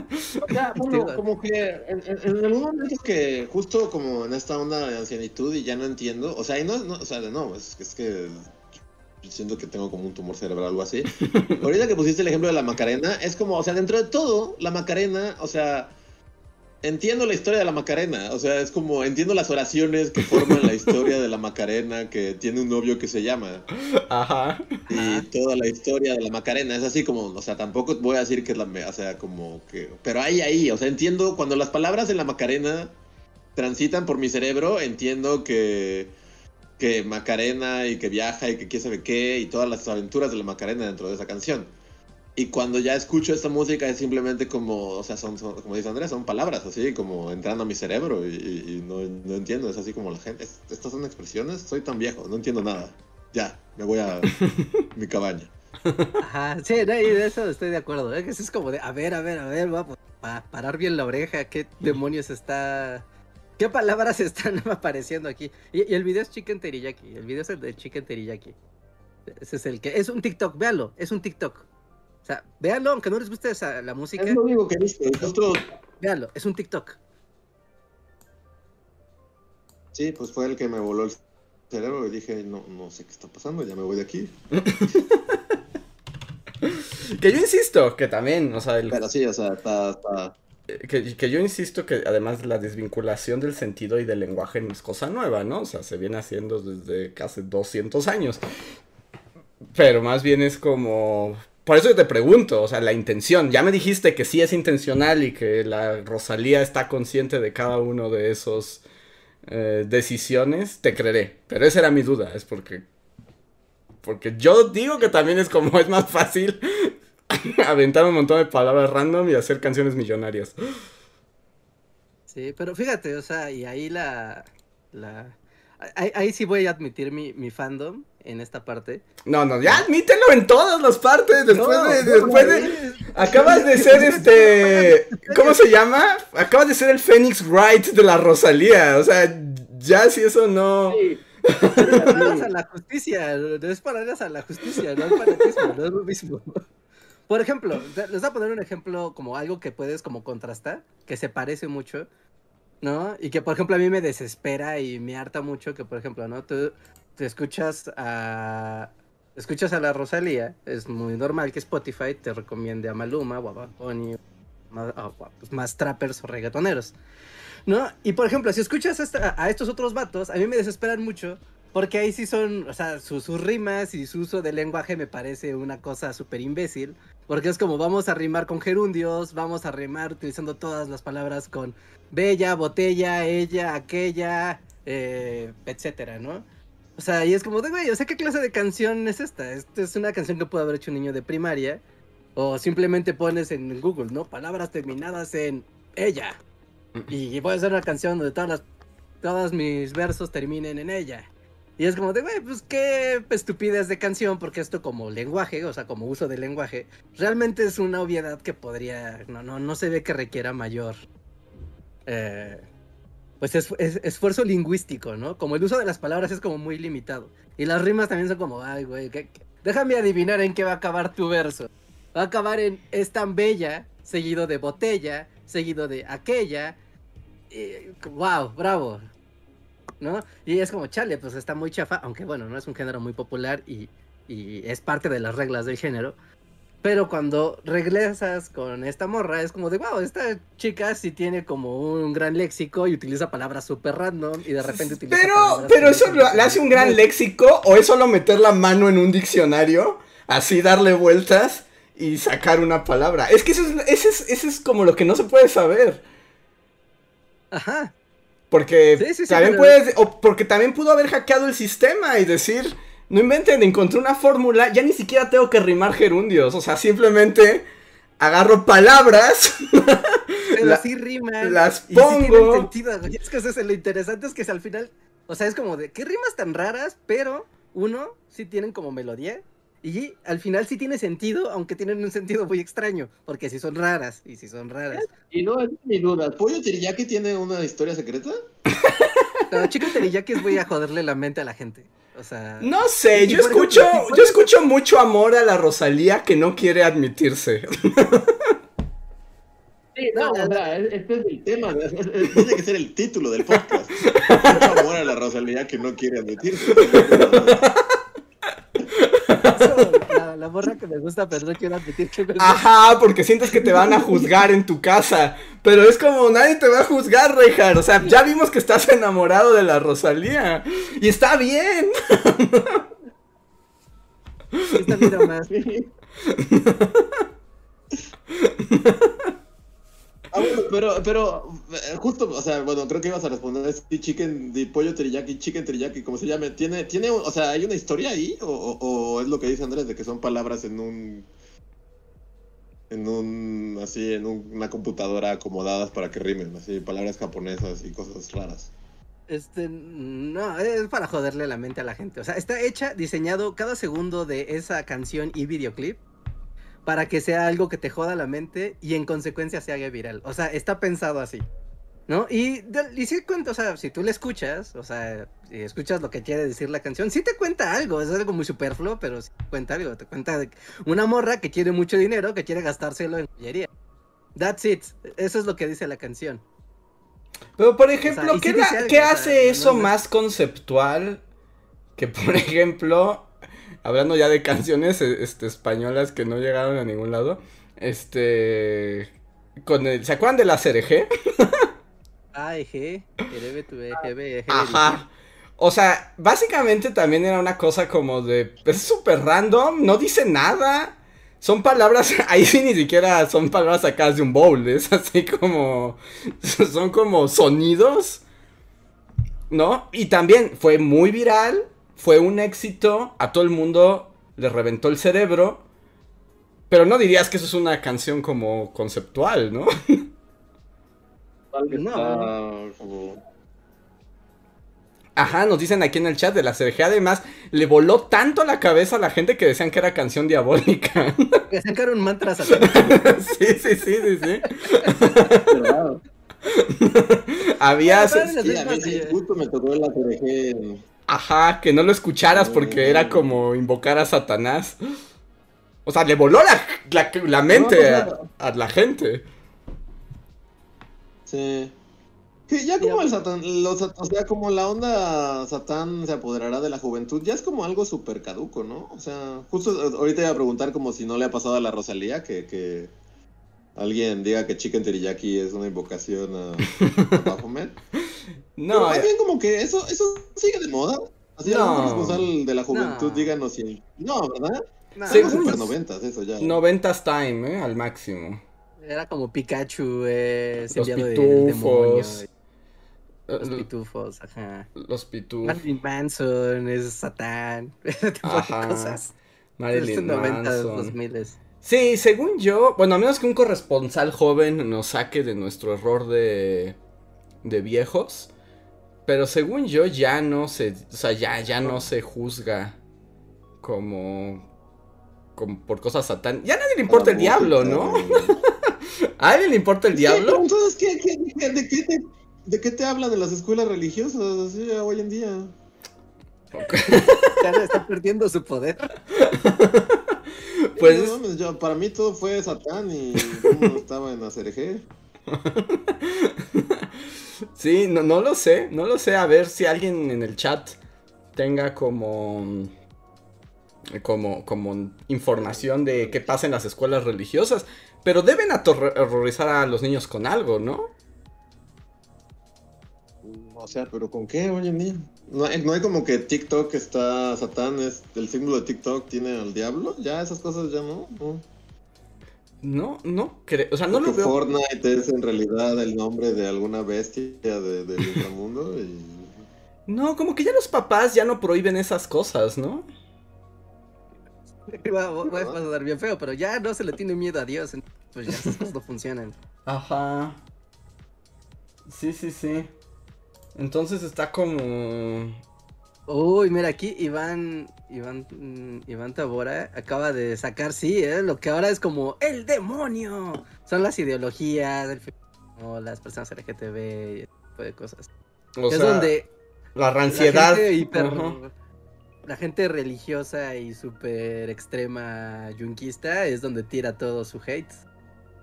Ya, bueno, como que en, en, algún momento que justo como en esta onda de ancianitud y ya no entiendo, o sea, y no, no o sea, no, es, es que siento que tengo como un tumor cerebral o algo así. Ahorita que pusiste el ejemplo de la Macarena, es como, o sea, dentro de todo, la Macarena, o sea, entiendo la historia de la Macarena, o sea, es como, entiendo las oraciones que forman la historia de la Macarena, que tiene un novio que se llama. Ajá. Y toda la historia de la Macarena, es así como, o sea, tampoco voy a decir que es la, o sea, como que, pero hay ahí, o sea, entiendo, cuando las palabras de la Macarena transitan por mi cerebro, entiendo que que Macarena y que viaja y que quién sabe qué y todas las aventuras de la Macarena dentro de esa canción. Y cuando ya escucho esta música es simplemente como, o sea, son, como dice Andrés, son palabras así como entrando a mi cerebro y, no, no, entiendo, es así como la gente, estas son expresiones, soy tan viejo, no entiendo nada. Ya, me voy a mi cabaña. Ajá, sí, no, y de eso estoy de acuerdo, ¿eh? que es como de, a ver, a ver, a ver, va, pues, para parar bien la oreja, ¿qué demonios está ¿Qué palabras están apareciendo aquí? Y, el video es Chicken Teriyaki. El video es el de Chicken Teriyaki. Ese es el que. Es un TikTok, véalo, es un TikTok. O sea, véalo, aunque no les guste esa, la música. Es lo único que viste. Véalo, es un TikTok. Sí, pues fue el que me voló el cerebro y dije, no, no sé qué está pasando, ya me voy de aquí. que yo insisto, que también, o sea, el... Pero sí, o sea, está que, yo insisto que además la desvinculación del sentido y del lenguaje no es cosa nueva, ¿no? O sea, se viene haciendo desde casi 200 años. Pero más bien es como... Por eso te pregunto, o sea, la intención. Ya me dijiste que sí es intencional y que la Rosalía está consciente de cada uno de esos eh, decisiones, te creeré. Pero esa era mi duda, es porque Porque yo digo que también es como es más fácil aventar un montón de palabras random y hacer canciones millonarias. Sí, pero fíjate, o sea, y ahí la... la... Ahí, ahí sí voy a admitir mi, mi fandom en esta parte. No, no, ya admítelo en todas las partes. Después de, después de. Acabas de ser este. ¿Cómo se llama? Acabas de ser el Phoenix Wright de la Rosalía. O sea, ya si eso no. Sí. Es a la justicia, es para a la justicia, no es fanatismo, no es lo mismo. Por ejemplo, les voy a poner un ejemplo como algo que puedes como contrastar, que se parece mucho, ¿no? Y que por ejemplo a mí me desespera y me harta mucho que por ejemplo, ¿no? Tú te escuchas a escuchas a la Rosalía, es muy normal que Spotify te recomiende a Maluma o a pues más trappers o reggaetoneros. ¿No? Y por ejemplo, si escuchas esta, a estos otros vatos, a mí me desesperan mucho porque ahí sí son, o sea, sus, rimas y su uso del lenguaje me parece una cosa súper imbécil. Porque es como vamos a rimar con gerundios, vamos a rimar utilizando todas las palabras con bella, botella, ella, aquella, eh, etcétera, ¿no? O sea, y es como de, güey, o sea, ¿qué clase de canción es esta? Esta es una canción que puede haber hecho un niño de primaria. O simplemente pones en Google, ¿no? Palabras terminadas en ella. Y voy a hacer una canción donde todas las, todos mis versos terminen en ella. Y es como de, güey, pues qué estupidez de canción, porque esto como lenguaje, o sea, como uso de lenguaje, realmente es una obviedad que podría, no, no, no se ve que requiera mayor, eh, pues es, es, esfuerzo lingüístico, ¿no? Como el uso de las palabras es como muy limitado. Y las rimas también son como, ay, güey, ¿qué, qué? déjame adivinar en qué va a acabar tu verso. Va a acabar en es tan bella, seguido de botella, seguido de aquella. Wow, bravo, ¿no? Y es como, chale, pues está muy chafa, aunque bueno, no es un género muy popular y, y, es parte de las reglas del género. Pero cuando regresas con esta morra, es como de, wow, esta chica sí tiene como un gran léxico y utiliza palabras súper random y de repente utiliza Pero, pero eso le hace un gran léxico o es solo meter la mano en un diccionario, así darle vueltas y sacar una palabra. Es que eso es, eso es, eso es como lo que no se puede saber. Ajá. Porque sí, sí, sí, también pero... puedes, o porque también pudo haber hackeado el sistema y decir, no inventen, encontré una fórmula, ya ni siquiera tengo que rimar gerundios, o sea, simplemente agarro palabras, pero la, sí riman, las pongo. Sí es que eso es lo interesante es que al final, o sea, es como de, ¿qué rimas tan raras? Pero, uno, sí tienen como melodía, y al final sí tiene sentido, aunque tienen un sentido muy extraño, porque sí son raras, y sí son raras. Y no es mi duda, ¿Pollo Teriyaki tiene una historia secreta? No, Chico Teriyaki es voy a joderle la mente a la gente. O sea. No sé, yo escucho, ejemplo, yo escucho mucho amor a la Rosalía que no quiere admitirse. Sí, no, o sea, este es el tema, tiene que ser el título del podcast. Mucho amor a la Rosalía que no quiere admitirse. La, la, morra que me gusta, pero no quiero admitir que me gusta. Ajá, porque sientes que te van a juzgar en tu casa. Pero es como nadie te va a juzgar, Rejar. O sea, ya vimos que estás enamorado de la Rosalía. Y está bien. Está bien más. Pero, pero, justo, o sea, bueno, creo que ibas a responder sí, chicken, de pollo teriyaki, chicken teriyaki, como se llame, ¿tiene, tiene, o sea, hay una historia ahí? O, es lo que dice Andrés, de que son palabras en un, en un, así, en un, una computadora acomodadas para que rimen, así, palabras japonesas y cosas raras? Este, no, es para joderle la mente a la gente, o sea, está hecha, diseñado cada segundo de esa canción y videoclip para que sea algo que te joda la mente y en consecuencia se haga viral. O sea, está pensado así. ¿No? Y, y si cuenta, o sea, si tú le escuchas, o sea, si escuchas lo que quiere decir la canción, sí te cuenta algo, es algo muy superfluo, pero sí te cuenta algo, te cuenta una morra que quiere mucho dinero, que quiere gastárselo en joyería. That's it, eso es lo que dice la canción. Pero, por ejemplo, o sea, ¿qué, sí la, ¿qué hace eso no, no, más conceptual que, por ejemplo, hablando ya de canciones este, españolas que no llegaron a ningún lado, este, con el, ¿se acuerdan de la CRG? Ah, eje, Ajá. O sea, básicamente también era una cosa como de, es súper random, no dice nada. Son palabras, ahí sí ni siquiera son palabras sacadas de un bowl, es así como, son como sonidos, ¿no? Y también fue muy viral fue un éxito, a todo el mundo le reventó el cerebro, pero no dirías que eso es una canción como conceptual, ¿no? no. Ajá, nos dicen aquí en el chat de la CBG. Además, le voló tanto la cabeza a la gente que decían que era canción diabólica. Que sacaron mantras a sí, sí, sí, sí, sí. Había. Sí, a mí sí, justo me tocó la CBG. Ajá, que no lo escucharas porque era como invocar a Satanás. O sea, le voló la, la, mente a, a la gente. Sí. Ya como el Satán, los, o sea, como la onda Satán se apoderará de la juventud, ya es como algo súper caduco, ¿no? O sea, justo ahorita iba a preguntar como si no le ha pasado a la Rosalía que, que alguien diga que Chicken Teriyaki es una invocación a, a Baphomet. no. Pero más bien como que eso, eso sigue de moda. Así no. responsable de la juventud, no. díganos si... No, ¿verdad? No, super noventas, eso ya. Noventas time, ¿eh? Al máximo. Era como Pikachu, eh, Los pitufos. Los uh, pitufos, ajá. Los pitufos. Marilyn Manson, es Satán, ese tipo ajá. de cosas. Marilyn Manson. Sí, según yo, bueno, a menos que un corresponsal joven nos saque de nuestro error de, de viejos, pero según yo ya no se, o sea, ya, ya no se juzga como, como por cosas satán. Ya a nadie le importa el diablo, ¿no? ¿A alguien le importa el diablo? entonces, ¿qué, qué, qué, de qué te ¿De qué te habla de las escuelas religiosas así hoy en día? está perdiendo su poder. Pues para mí todo fue Satán y no estaba en la CRG. Sí, no, no lo sé, no lo sé. A ver si alguien en el chat tenga como como, como información de qué pasa en las escuelas religiosas. Pero deben aterrorizar a los niños con algo, ¿no? O sea, pero ¿con qué hoy en día? No hay, no hay como que TikTok está Satán, es el símbolo de TikTok tiene al diablo. Ya esas cosas ya no. No, no, creo, o sea, no lo veo. Fortnite es en realidad el nombre de alguna bestia de, del inframundo y... No, como que ya los papás ya no prohíben esas cosas, ¿no? Va, va, a pasar bien feo, pero ya no se le tiene miedo a Dios, pues ya esas cosas no funcionan. Ajá. Sí, sí, sí. Entonces está como. Uy, mira aquí Iván, Iván, Iván Tabora acaba de sacar, sí, ¿eh? lo que ahora es como el demonio. Son las ideologías, el las personas LGTB y ese tipo de cosas. O es donde la ranciedad. La gente, religiosa y súper extrema yunquista es donde tira todo su hate.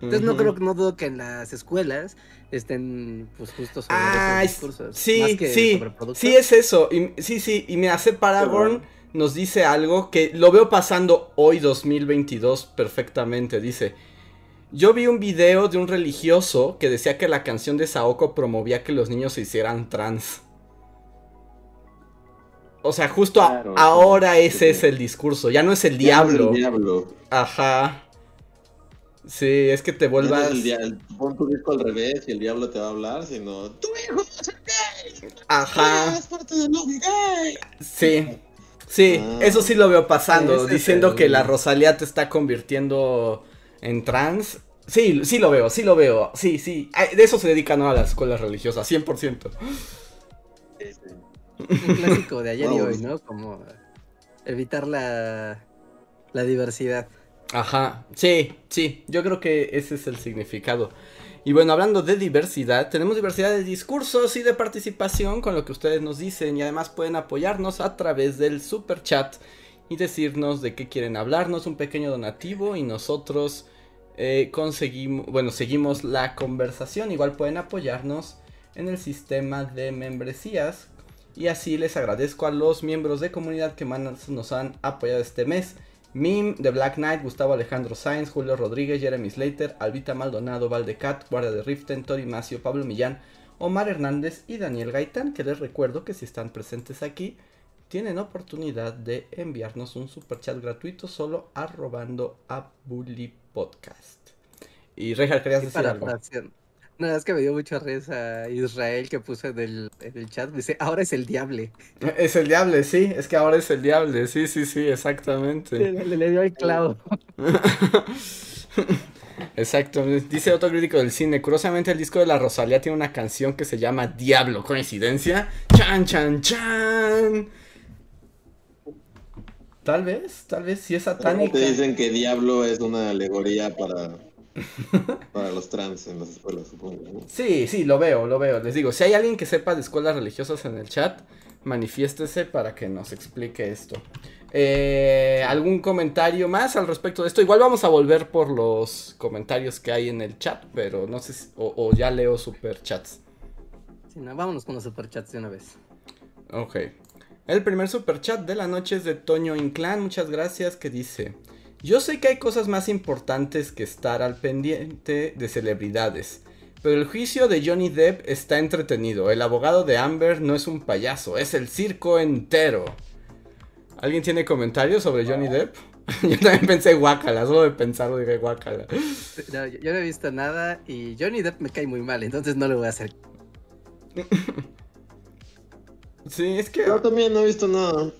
Entonces no creo no dudo que en las escuelas estén pues justo sobre ah, esos discursos. Sí, sí, sí es eso. Y, sí, sí, y me hace Paragon nos dice algo que lo veo pasando hoy 2022 perfectamente. Dice, yo vi un video de un religioso que decía que la canción de Saoko promovía que los niños se hicieran trans. O sea, justo ahora ese es el discurso, ya no es el diablo. Es el diablo. Ajá. Sí, es que te vuelvas. El, el, pon tu disco al revés y el diablo te va a hablar, sino. ¡Tu hijo es gay! Ajá. Es parte del lobby gay! Sí. Sí, ah. eso sí lo veo pasando, diciendo que la Rosalía te está convirtiendo en trans. Sí, sí lo veo, sí lo veo. Sí, sí. De eso se dedican ¿no? a las escuelas religiosas, 100%. Un clásico de ayer y hoy, ¿no? Como evitar la, la diversidad. Ajá, sí, sí, yo creo que ese es el significado. Y bueno, hablando de diversidad, tenemos diversidad de discursos y de participación con lo que ustedes nos dicen y además pueden apoyarnos a través del super chat y decirnos de qué quieren hablarnos, un pequeño donativo y nosotros eh, conseguimos, bueno, seguimos la conversación. Igual pueden apoyarnos en el sistema de membresías y así les agradezco a los miembros de comunidad que más nos han apoyado este mes. Mim, The Black Knight, Gustavo Alejandro Sainz, Julio Rodríguez, Jeremy Slater, Albita Maldonado, Valdecat, Guardia de Riften, Tori Macio, Pablo Millán, Omar Hernández y Daniel Gaitán, que les recuerdo que si están presentes aquí, tienen oportunidad de enviarnos un super chat gratuito solo arrobando a Bully Podcast. Y Rejar, ¿querías decir algo? No, es que me dio mucha risa Israel que puso en el, en el chat. Dice, ahora es el diable. Es el diable, sí. Es que ahora es el diable. Sí, sí, sí, exactamente. Le, le- le dio el clavo. Exacto. Dice otro crítico del cine. Curiosamente, el disco de la Rosalía tiene una canción que se llama Diablo. ¿Coincidencia? Chan, chan, chan. Tal vez, tal vez sí es satánica. Te dicen que Diablo es una alegoría para, para los trans en las escuelas, supongo. ¿no? Sí, sí, lo veo, lo veo. Les digo, si hay alguien que sepa de escuelas religiosas en el chat, manifiéstese para que nos explique esto. Eh, ¿Algún comentario más al respecto de esto? Igual vamos a volver por los comentarios que hay en el chat, pero no sé si, o, o ya leo super chats. Sí, no, vámonos con los superchats de una vez. Ok. El primer super chat de la noche es de Toño Inclán, muchas gracias, que dice, yo sé que hay cosas más importantes que estar al pendiente de celebridades, pero el juicio de Johnny Depp está entretenido, el abogado de Amber no es un payaso, es el circo entero. ¿Alguien tiene comentarios sobre Johnny Depp? yo también pensé guácala, solo de pensarlo dije guácala. No, yo, yo no he visto nada y Johnny Depp me cae muy mal, entonces no le voy a hacer. Sí, es que... Yo también no he visto nada.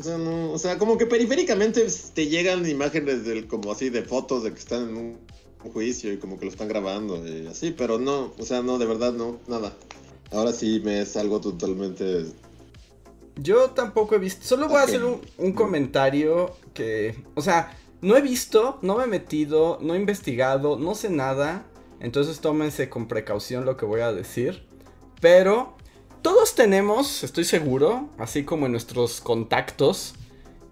O sea, no, o sea, como que periféricamente te llegan imágenes del, como así de fotos de que están en un, un juicio y como que lo están grabando y así, pero no, o sea, no, de verdad no, nada. Ahora sí me es algo totalmente Yo tampoco he visto. Solo voy a hacer un, un comentario que. O sea, no he visto, no me he metido, no he investigado, no sé nada. Entonces tómense con precaución lo que voy a decir. Pero todos tenemos, estoy seguro, así como en nuestros contactos,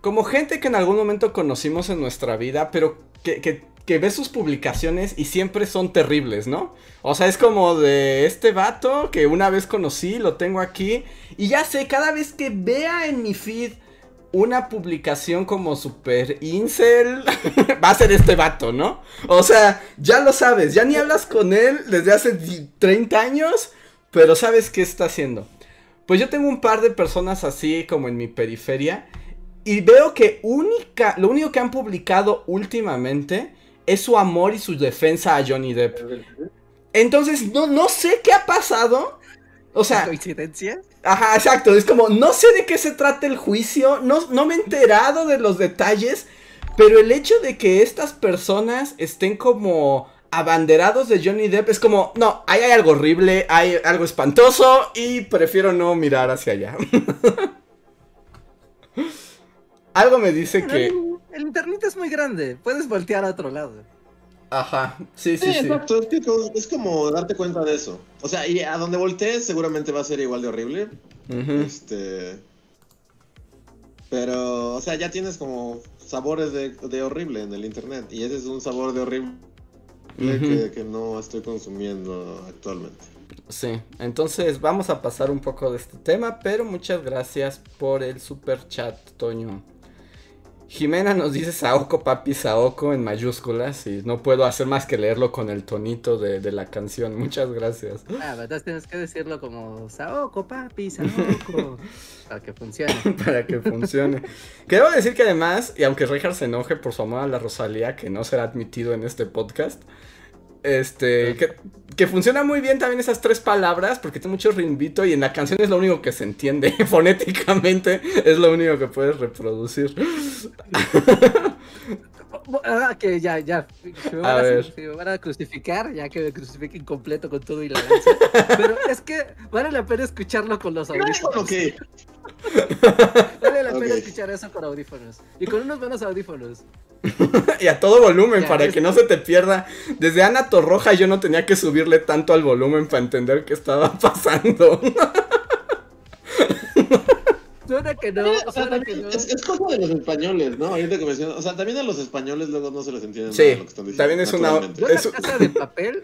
como gente que en algún momento conocimos en nuestra vida, pero que, que, sus publicaciones y siempre son terribles, ¿no? O sea, es como de este vato que una vez conocí, lo tengo aquí, y ya sé, cada vez que vea en mi feed una publicación como super incel, va a ser este vato, ¿no? O sea, ya lo sabes, ya ni hablas con él desde hace di- 30 años, pero sabes qué está haciendo. Pues yo tengo un par de personas así como en mi periferia y veo que única, lo único que han publicado últimamente es su amor y su defensa a Johnny Depp. Entonces, no, no sé qué ha pasado. O sea, ¿Coincidencia? Ajá, exacto. Es como, no sé de qué se trata el juicio, no, no me he enterado de los detalles, pero el hecho de que estas personas estén como abanderados de Johnny Depp es como, no, ahí hay algo horrible, hay algo espantoso y prefiero no mirar hacia allá. algo me dice Pero que... el, el internet es muy grande, puedes voltear a otro lado. Ajá, sí, Sí, sí, exacto, es, como darte cuenta de eso. O sea, y a donde voltees seguramente va a ser igual de horrible. Este. Pero, o sea, ya tienes como sabores de, de horrible en el internet. Y ese es un sabor de horrible Que, que no estoy consumiendo actualmente. Sí, entonces vamos a pasar un poco de este tema, pero muchas gracias por el super chat, Toño. Jimena nos dice Saoko, papi Saoko en mayúsculas y no puedo hacer más que leerlo con el tonito de, de la canción. Muchas gracias. Ah, pero entonces tienes que decirlo como Saoko, papi, Saoko. para que funcione. para que funcione. Quiero decir que además, y aunque Richard se enoje por su amor a la Rosalía, que no será admitido en este podcast, este, que, que funciona muy bien también esas tres palabras, porque tiene mucho reinvito y en la canción es lo único que se entiende, fonéticamente es lo único que puedes reproducir. Ah, que ya, ya. Si me, A van a, ver. si me van a crucificar, ya que me crucifiquen completo con todo y la lanza. Pero es que vale la pena escucharlo con los audífonos. Ok, Vale la pena escuchar eso con audífonos. Y con unos buenos audífonos. y a todo volumen Ya, para es- que no se te pierda. Desde Ana Torroja yo no tenía que subirle tanto al volumen para entender qué estaba pasando. Suena que no, o sea, suena que no. es, es cosa de los españoles, ¿no? Ahorita que mencionas, o sea, también a los españoles luego no se les entiende Sí, nada lo que están diciendo. también es una- la Eso- casa de papel,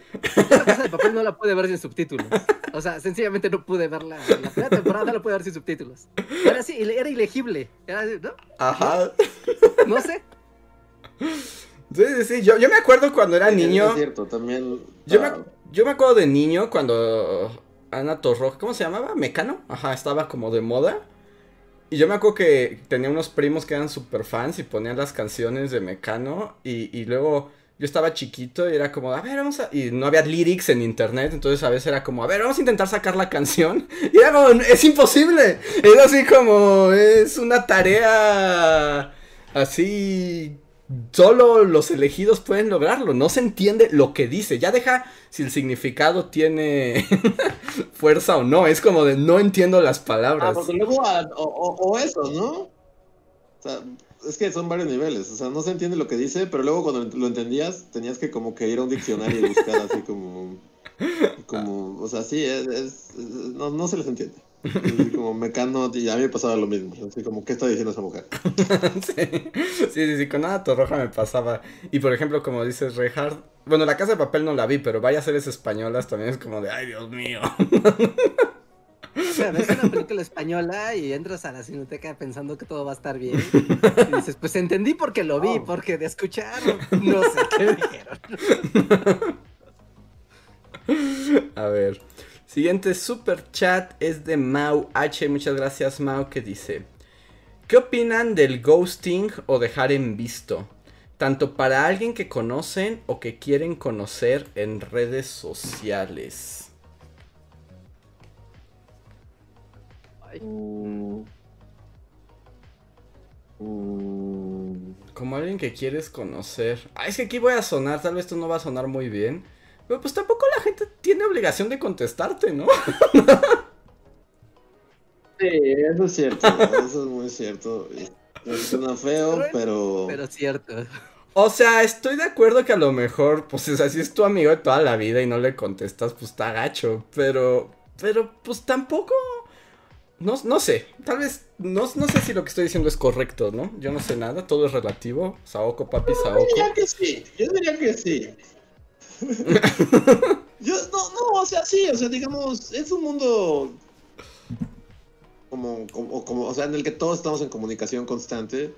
la casa de papel no la pude ver sin subtítulos. O sea, sencillamente no pude verla. La primera temporada no la pude ver sin subtítulos. Era así, era ilegible. Era así, ¿no? Ajá. No sé. Sí, sí, sí. Yo, yo me acuerdo cuando era Es- niño. Es cierto, también. Yo me, ah, yo me acuerdo de niño cuando Ana Torroja, ¿cómo se llamaba? Mecano. Ajá, estaba como de moda. Y yo me acuerdo que tenía unos primos que eran super fans y ponían las canciones de Mecano. Y, y luego yo estaba chiquito y era como, a ver, vamos a... Y no había lyrics en internet, entonces a veces era como, a ver, vamos a intentar sacar la canción. Y era como, es imposible. Es así como, es una tarea así... Solo los elegidos pueden lograrlo, no se entiende lo que dice, ya deja si el significado tiene fuerza o no, es como de no entiendo las palabras. Ah, porque luego, o, eso, ¿no? O sea, es que son varios niveles, o sea, no se entiende lo que dice, pero luego cuando lo entendías tenías que como que ir a un diccionario y buscar así como, como, o sea, sí, es, no, no se les entiende. Así como mecano, y a mí me pasaba lo mismo, así como, ¿qué está diciendo esa mujer? sí, sí, sí, con nada roja me pasaba. Y por ejemplo, como dices, Rehard, bueno, la casa de papel no la vi, pero vaya seres españolas también es como de, ay, Dios mío. sea, ves una película española y entras a la cineteca pensando que todo va a estar bien. Y dices, pues entendí porque lo vi, oh. porque de escuchar no sé qué dijeron. A ver. Siguiente super chat es de Mau H. Muchas gracias, Mau, que dice: ¿Qué opinan del ghosting o dejar en visto? Tanto para alguien que conocen o que quieren conocer en redes sociales. Mm. Como alguien que quieres conocer. Ah, es que aquí voy a sonar, tal vez esto no va a sonar muy bien. Pero pues tampoco la gente tiene obligación de contestarte, ¿no? sí, eso es cierto, eso es muy cierto. Suena feo, pero... Pero cierto. O sea, estoy de acuerdo que a lo mejor, pues o sea, si es tu amigo de toda la vida y no le contestas, pues está gacho. Pero, pero, pues tampoco no, no sé, tal vez, no, no sé si lo que estoy diciendo es correcto, ¿no? Yo no sé nada, todo es relativo. Saoko, papi, Saoko. Yo diría que sí, yo diría que sí. yo, no, no, o sea, sí, o sea, digamos, es un mundo como, como, como, o sea, en el que todos estamos en comunicación constante.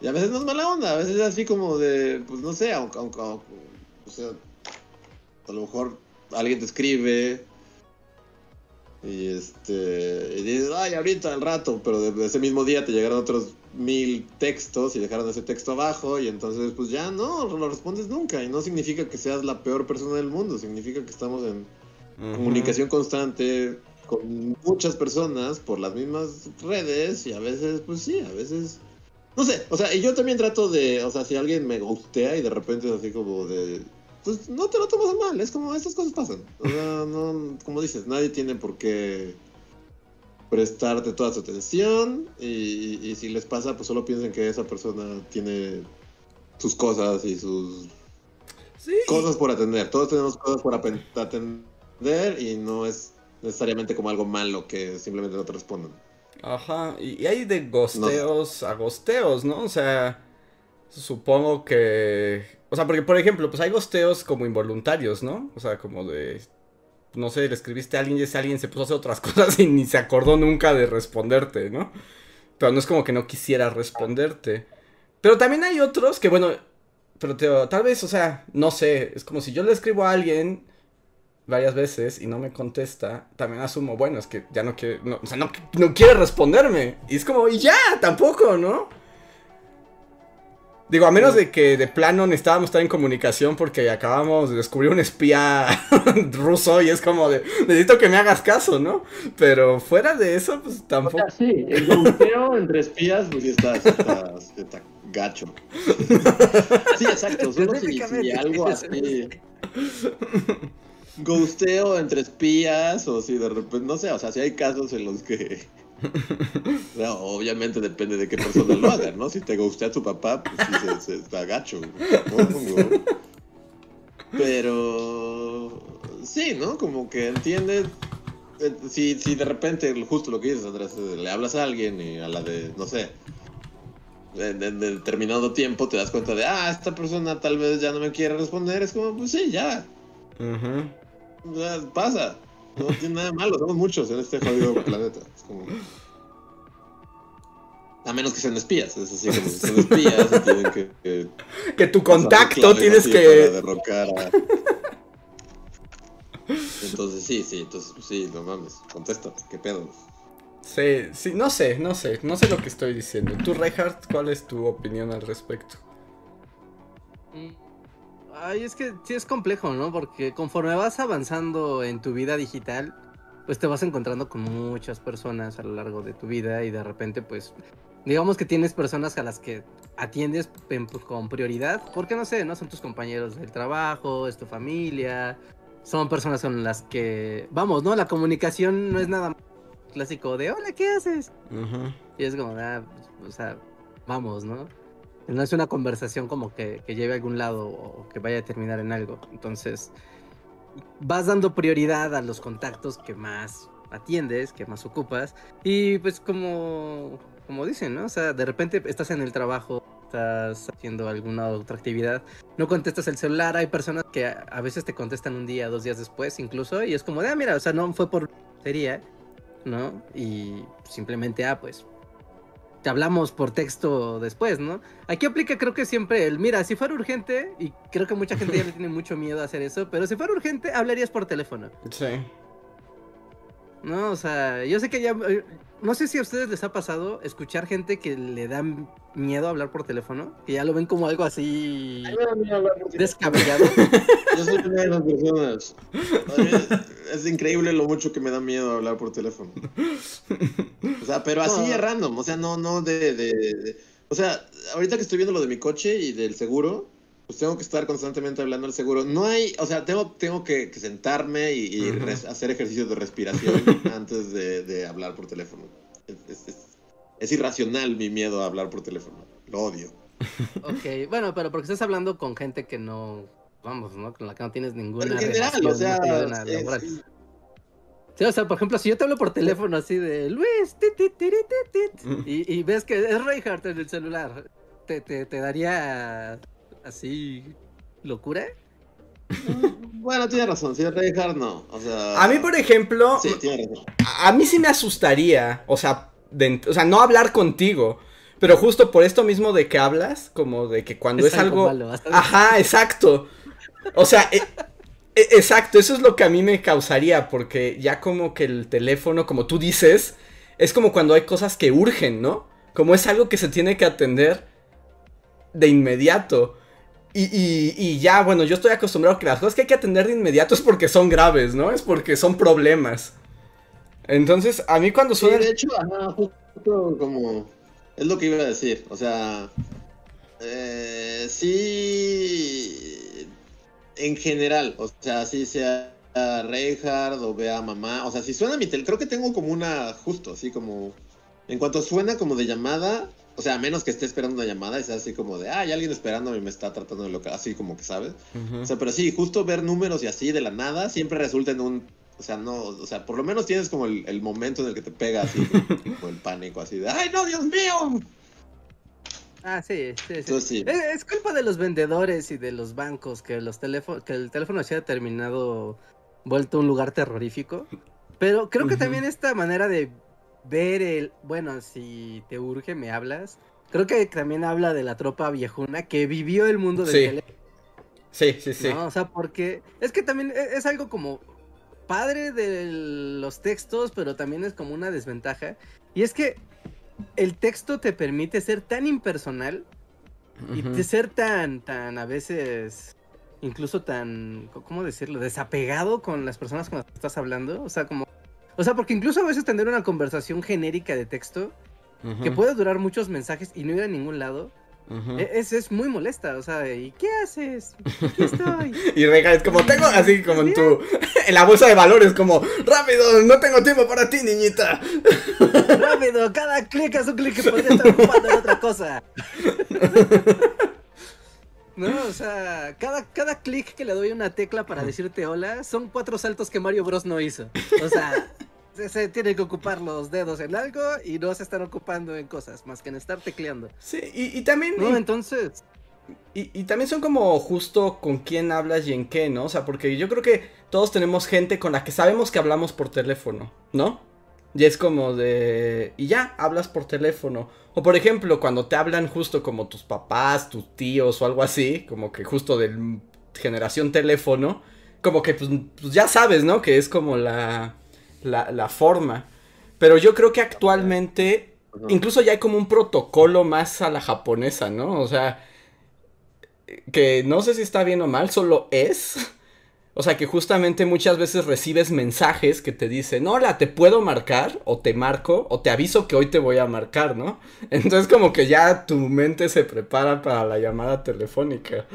Y a veces no es mala onda, a veces es así como de, pues no sé, aunque, aunque o sea, a lo mejor alguien te escribe y este. Y dices, ay, ahorita al rato, pero de, ese mismo día te llegaron otros mil textos y dejaron ese texto abajo, y entonces, pues ya no, lo respondes nunca. Y no significa que seas la peor persona del mundo, significa que estamos en comunicación constante con muchas personas por las mismas redes, y a veces, pues sí, a veces. No sé, o sea, y yo también trato de, o sea, si alguien me gustea y de repente es así como de, pues no te lo tomas mal, es como estas cosas pasan. O sea, no, como dices, nadie tiene por qué prestarte toda su atención y, si les pasa, pues solo piensen que esa persona tiene sus cosas y sus cosas por atender. Todos tenemos cosas por atender y no es necesariamente como algo malo que simplemente no te respondan. Ajá, y, hay de gosteos a gosteos, ¿no? O sea, supongo que o sea, porque por ejemplo, pues hay gosteos como involuntarios, ¿no? O sea, como de. No sé, le escribiste a alguien y ese alguien se puso a hacer otras cosas y ni se acordó nunca de responderte, ¿no? Pero no es como que no quisiera responderte. Pero también hay otros que, bueno, pero tal vez, o sea, no sé, es como si yo le escribo a alguien varias veces y no me contesta, también asumo, bueno, es que ya no quiere, o sea, no, no quiere responderme. Y es como, y ya, tampoco, ¿no? Digo, a menos de que de plano necesitábamos estar en comunicación porque acabamos de descubrir un espía ruso y es como de, necesito que me hagas caso, ¿no? Pero fuera de eso, pues tampoco. O sea, sí, el golpeo entre espías, pues está, está, está gacho. Sí, exacto, solo si, si algo así. Gusteo entre espías o si de repente, no sé, o sea, si hay casos en los que obviamente depende de qué persona lo haga, ¿no? Si te gusta a tu papá, pues sí se, se está gacho. Pero sí, ¿no? Como que entiendes. Eh, si, si de repente, justo lo que dices, Andrés, le hablas a alguien y a la de, no sé, en, determinado tiempo te das cuenta de, ah, esta persona tal vez ya no me quiere responder, es como, pues sí, ya. Pasa. No tiene nada malo, somos muchos en este jodido planeta. Es como... A menos que sean espías, es así como son espías y tienen que... Que, tu contacto tienes que... derrocar a... Entonces sí, sí, entonces sí, no mames, contéstate, qué pedo. Sí, sí, no sé, no sé, no sé lo que estoy diciendo. Tú, Reinhardt, ¿cuál es tu opinión al respecto? Ay, es que sí es complejo, ¿no? Porque conforme vas avanzando en tu vida digital, pues te vas encontrando con muchas personas a lo largo de tu vida y de repente, pues, digamos que tienes personas a las que atiendes con prioridad, porque no sé, no son tus compañeros del trabajo, es tu familia, son personas con las que, vamos, ¿no? La comunicación no es nada clásico de, hola, ¿qué haces? Y es como, ah, o sea, vamos, ¿no? No es una conversación como que, que lleve a algún lado o que vaya a terminar en algo. Entonces, vas dando prioridad a los contactos que más atiendes, que más ocupas. Y pues como, como dicen, ¿no? O sea, de repente estás en el trabajo, estás haciendo alguna otra actividad, no contestas el celular, hay personas que a, veces te contestan un día, dos días después incluso, y es como de, ah, mira, o sea, no fue por sería, ¿no? Y simplemente, ah, pues te hablamos por texto después, ¿no? Aquí aplica creo que siempre el, mira, si fuera urgente, y creo que mucha gente ya le tiene mucho miedo a hacer eso, pero si fuera urgente, hablarías por teléfono. Sí. No, o sea, yo sé que ya. No sé si a ustedes les ha pasado escuchar gente que le da miedo hablar por teléfono, que ya lo ven como algo así. descabellado. Yo soy una de las personas. Es increíble lo mucho que me da miedo hablar por teléfono. O sea, pero así es random, o sea, no, no de, de. O sea, ahorita que estoy viendo lo de mi coche y del seguro pues tengo que estar constantemente hablando al seguro. No hay, o sea, tengo, tengo que, sentarme y, hacer ejercicios de respiración antes de, hablar por teléfono. Es, irracional mi miedo a hablar por teléfono. Lo odio. Ok, bueno, pero porque estás hablando con gente que no, vamos, ¿no? Con la que no tienes ninguna. en general, o sea. Sí, o sea, por ejemplo, si yo te hablo por teléfono así de Luis, y, y, ves que es Reinhardt en el celular, te, te, te daría así locura. Mm, bueno, tiene razón, si dejar no. O sea, a mí, por ejemplo, sí, tiene razón. A, mí sí me asustaría, o sea, o sea, no hablar contigo. Pero justo por esto mismo de que hablas, como de que cuando es, algo. Ajá, exacto. O sea, e, e, exacto, eso es lo que a mí me causaría, porque ya como que el teléfono, como tú dices, es como cuando hay cosas que urgen, ¿no? Como es algo que se tiene que atender de inmediato. Y, ya, bueno, yo estoy acostumbrado a que las cosas que hay que atender de inmediato es porque son graves, ¿no? Es porque son problemas. Entonces, a mí cuando suena... Sí, de hecho, justo como... Es lo que iba a decir, o sea... Eh, sí... En general, o sea, si sea Reinhardt o vea mamá, o sea, si suena mi tel... Creo que tengo como una... Justo, así como... En cuanto suena como de llamada, o sea, a menos que esté esperando una llamada, es así como de, ah, hay alguien esperando y me está tratando de local, así como que sabes. O sea, pero sí, justo ver números y así de la nada siempre resulta en un. O sea, no, o sea, por lo menos tienes como el, momento en el que te pega así, como el pánico, así de, ¡ay, no, Dios mío! Ah, sí, sí, sí. Es, culpa de los vendedores y de los bancos que los teléfonos, que el teléfono se haya terminado vuelto un lugar terrorífico. Pero creo que también esta manera de ver el, bueno, si te urge, me hablas. Creo que también habla de la tropa viejuna que vivió el mundo del teléfono. Sí, sí, sí. O sea, porque es que también e, es algo como padre de los textos, pero también es como una desventaja. Y es que el texto te permite ser tan impersonal y de ser tan, tan a veces, incluso tan, ¿cómo decirlo? Desapegado con las personas con las que estás hablando. O sea, como o sea, porque incluso a veces tener una conversación genérica de texto que puede durar muchos mensajes y no ir a ningún lado. E-, es, es, muy molesta, o sea, ¿y qué haces? Aquí estoy. y es como tengo así como en tu en la bolsa de valores como rápido, no tengo tiempo para ti, niñita. rápido, cada clic es un clic que podría estar ocupando en otra cosa. No, o sea, cada, cada clic que le doy una tecla para decirte hola son cuatro saltos que Mario Bros no hizo. O sea, se, tiene que ocupar los dedos en algo y no se están ocupando en cosas más que en estar tecleando. Sí, y, también. No, entonces. Y, y, también son como justo con quién hablas y en qué, ¿no? O sea, porque yo creo que todos tenemos gente con la que sabemos que hablamos por teléfono, ¿no? Y es como de... Y ya, hablas por teléfono. O por ejemplo, cuando te hablan justo como tus papás, tus tíos o algo así, como que justo de generación teléfono, como que pues, pues ya sabes, ¿no? Que es como la la, forma. Pero yo creo que actualmente, incluso ya hay como un protocolo más a la japonesa, ¿no? O sea, que no sé si está bien o mal, solo es. O sea que justamente muchas veces recibes mensajes que te dicen, hola, te puedo marcar, o te marco, o te aviso que hoy te voy a marcar, ¿no? Entonces como que ya tu mente se prepara para la llamada telefónica.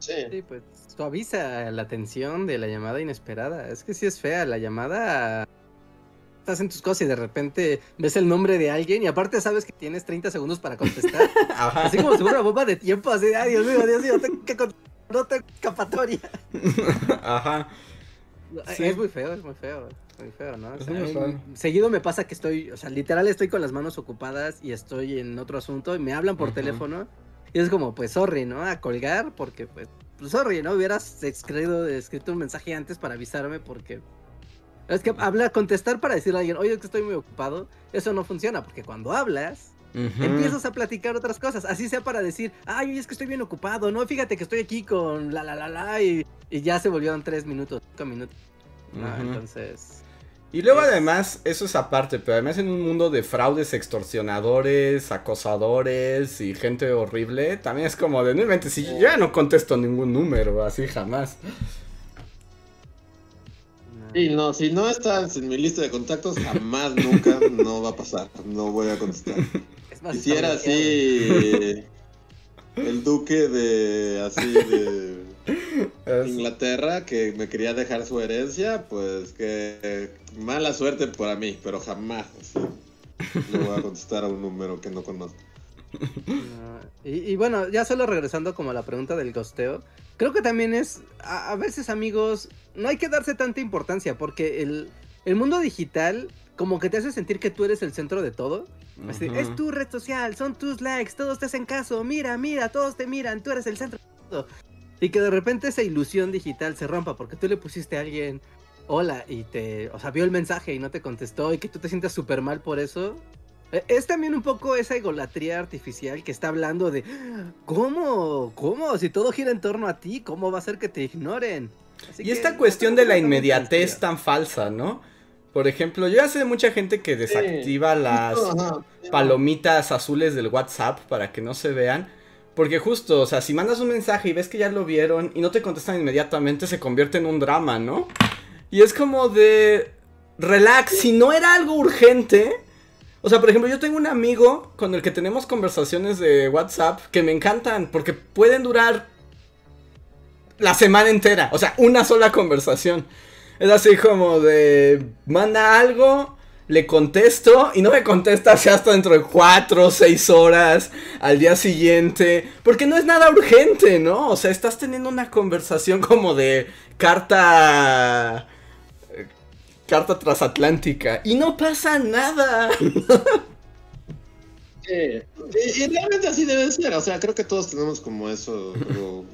Sí. sí pues suaviza la atención de la llamada inesperada. Es que sí es fea la llamada estás en tus cosas y de repente ves el nombre de alguien y aparte sabes que tienes 30 segundos para contestar. Así como si fuera una bomba de tiempo, así, ay Dios mío, Dios mío, tengo que no tengo escapatoria. Ajá. Es muy feo, es muy feo. Muy feo, ¿no? seguido me pasa que estoy, o sea, literal estoy con las manos ocupadas y estoy en otro asunto y me hablan por teléfono y es como, pues, sorry, ¿no? A colgar porque, pues, pues sorry, ¿no? Hubieras escrito, escrito un mensaje antes para avisarme porque es que hablar, contestar para decirle a alguien, oye, es que estoy muy ocupado, eso no funciona, porque cuando hablas, empiezas a platicar otras cosas, así sea para decir, ay, oye, es que estoy bien ocupado, no, fíjate que estoy aquí con la, la, la, la, y, ya se volvieron tres minutos, cinco minutos. entonces... Y luego además, eso es aparte, pero además en un mundo de fraudes, extorsionadores, acosadores y gente horrible, también es como de, no si yo ya no contesto ningún número, así jamás. Sí, no, si no estás en mi lista de contactos, jamás, nunca, no va a pasar. No voy a contestar. Quisiera así el duque de así de Inglaterra que me quería dejar su herencia, pues que mala suerte para mí, pero jamás no voy a contestar a un número que no conozco. y, bueno, ya solo regresando como a la pregunta del gosteo, creo que también es, a, veces amigos, no hay que darse tanta importancia porque el, mundo digital como que te hace sentir que tú eres el centro de todo. es tu red social, son tus likes, todos te hacen caso, mira, mira, todos te miran, tú eres el centro de todo. Y que de repente esa ilusión digital se rompa porque tú le pusiste a alguien hola y te, o sea, vio el mensaje y no te contestó y que tú te sientas súper mal por eso. E, es también un poco esa egolatría artificial que está hablando de ¿cómo? ¿Cómo? Si todo gira en torno a ti, ¿cómo va a ser que te ignoren? y esta cuestión de la inmediatez tan falsa, ¿no? Por ejemplo, yo ya sé de mucha gente que desactiva las palomitas azules del WhatsApp para que no se vean. Porque justo, o sea, si mandas un mensaje y ves que ya lo vieron y no te contestan inmediatamente, se convierte en un drama, ¿no? Y es como de... Relax, si no era algo urgente, o sea, por ejemplo, yo tengo un amigo con el que tenemos conversaciones de WhatsApp que me encantan porque pueden durar la semana entera. O sea, una sola conversación. Es así como de manda algo, le contesto y no me contesta hasta dentro de cuatro o seis horas al día siguiente. Porque no es nada urgente, ¿no? O sea, estás teniendo una conversación como de carta carta transatlántica y no pasa nada. y, realmente así debe ser, o sea, creo que todos tenemos como eso,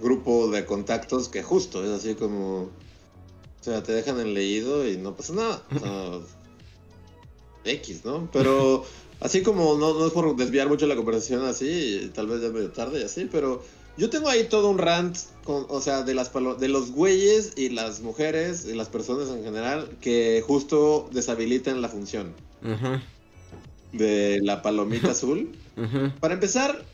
grupo de contactos que justo es así como, o sea, te dejan en leído y no pasa nada. X, ¿no? Pero así como no, no es por desviar mucho la conversación así, tal vez ya medio tarde y así, pero yo tengo ahí todo un rant, con, o sea, de, las de los güeyes y las mujeres y las personas en general que justo deshabilitan la función de la palomita azul. Para empezar,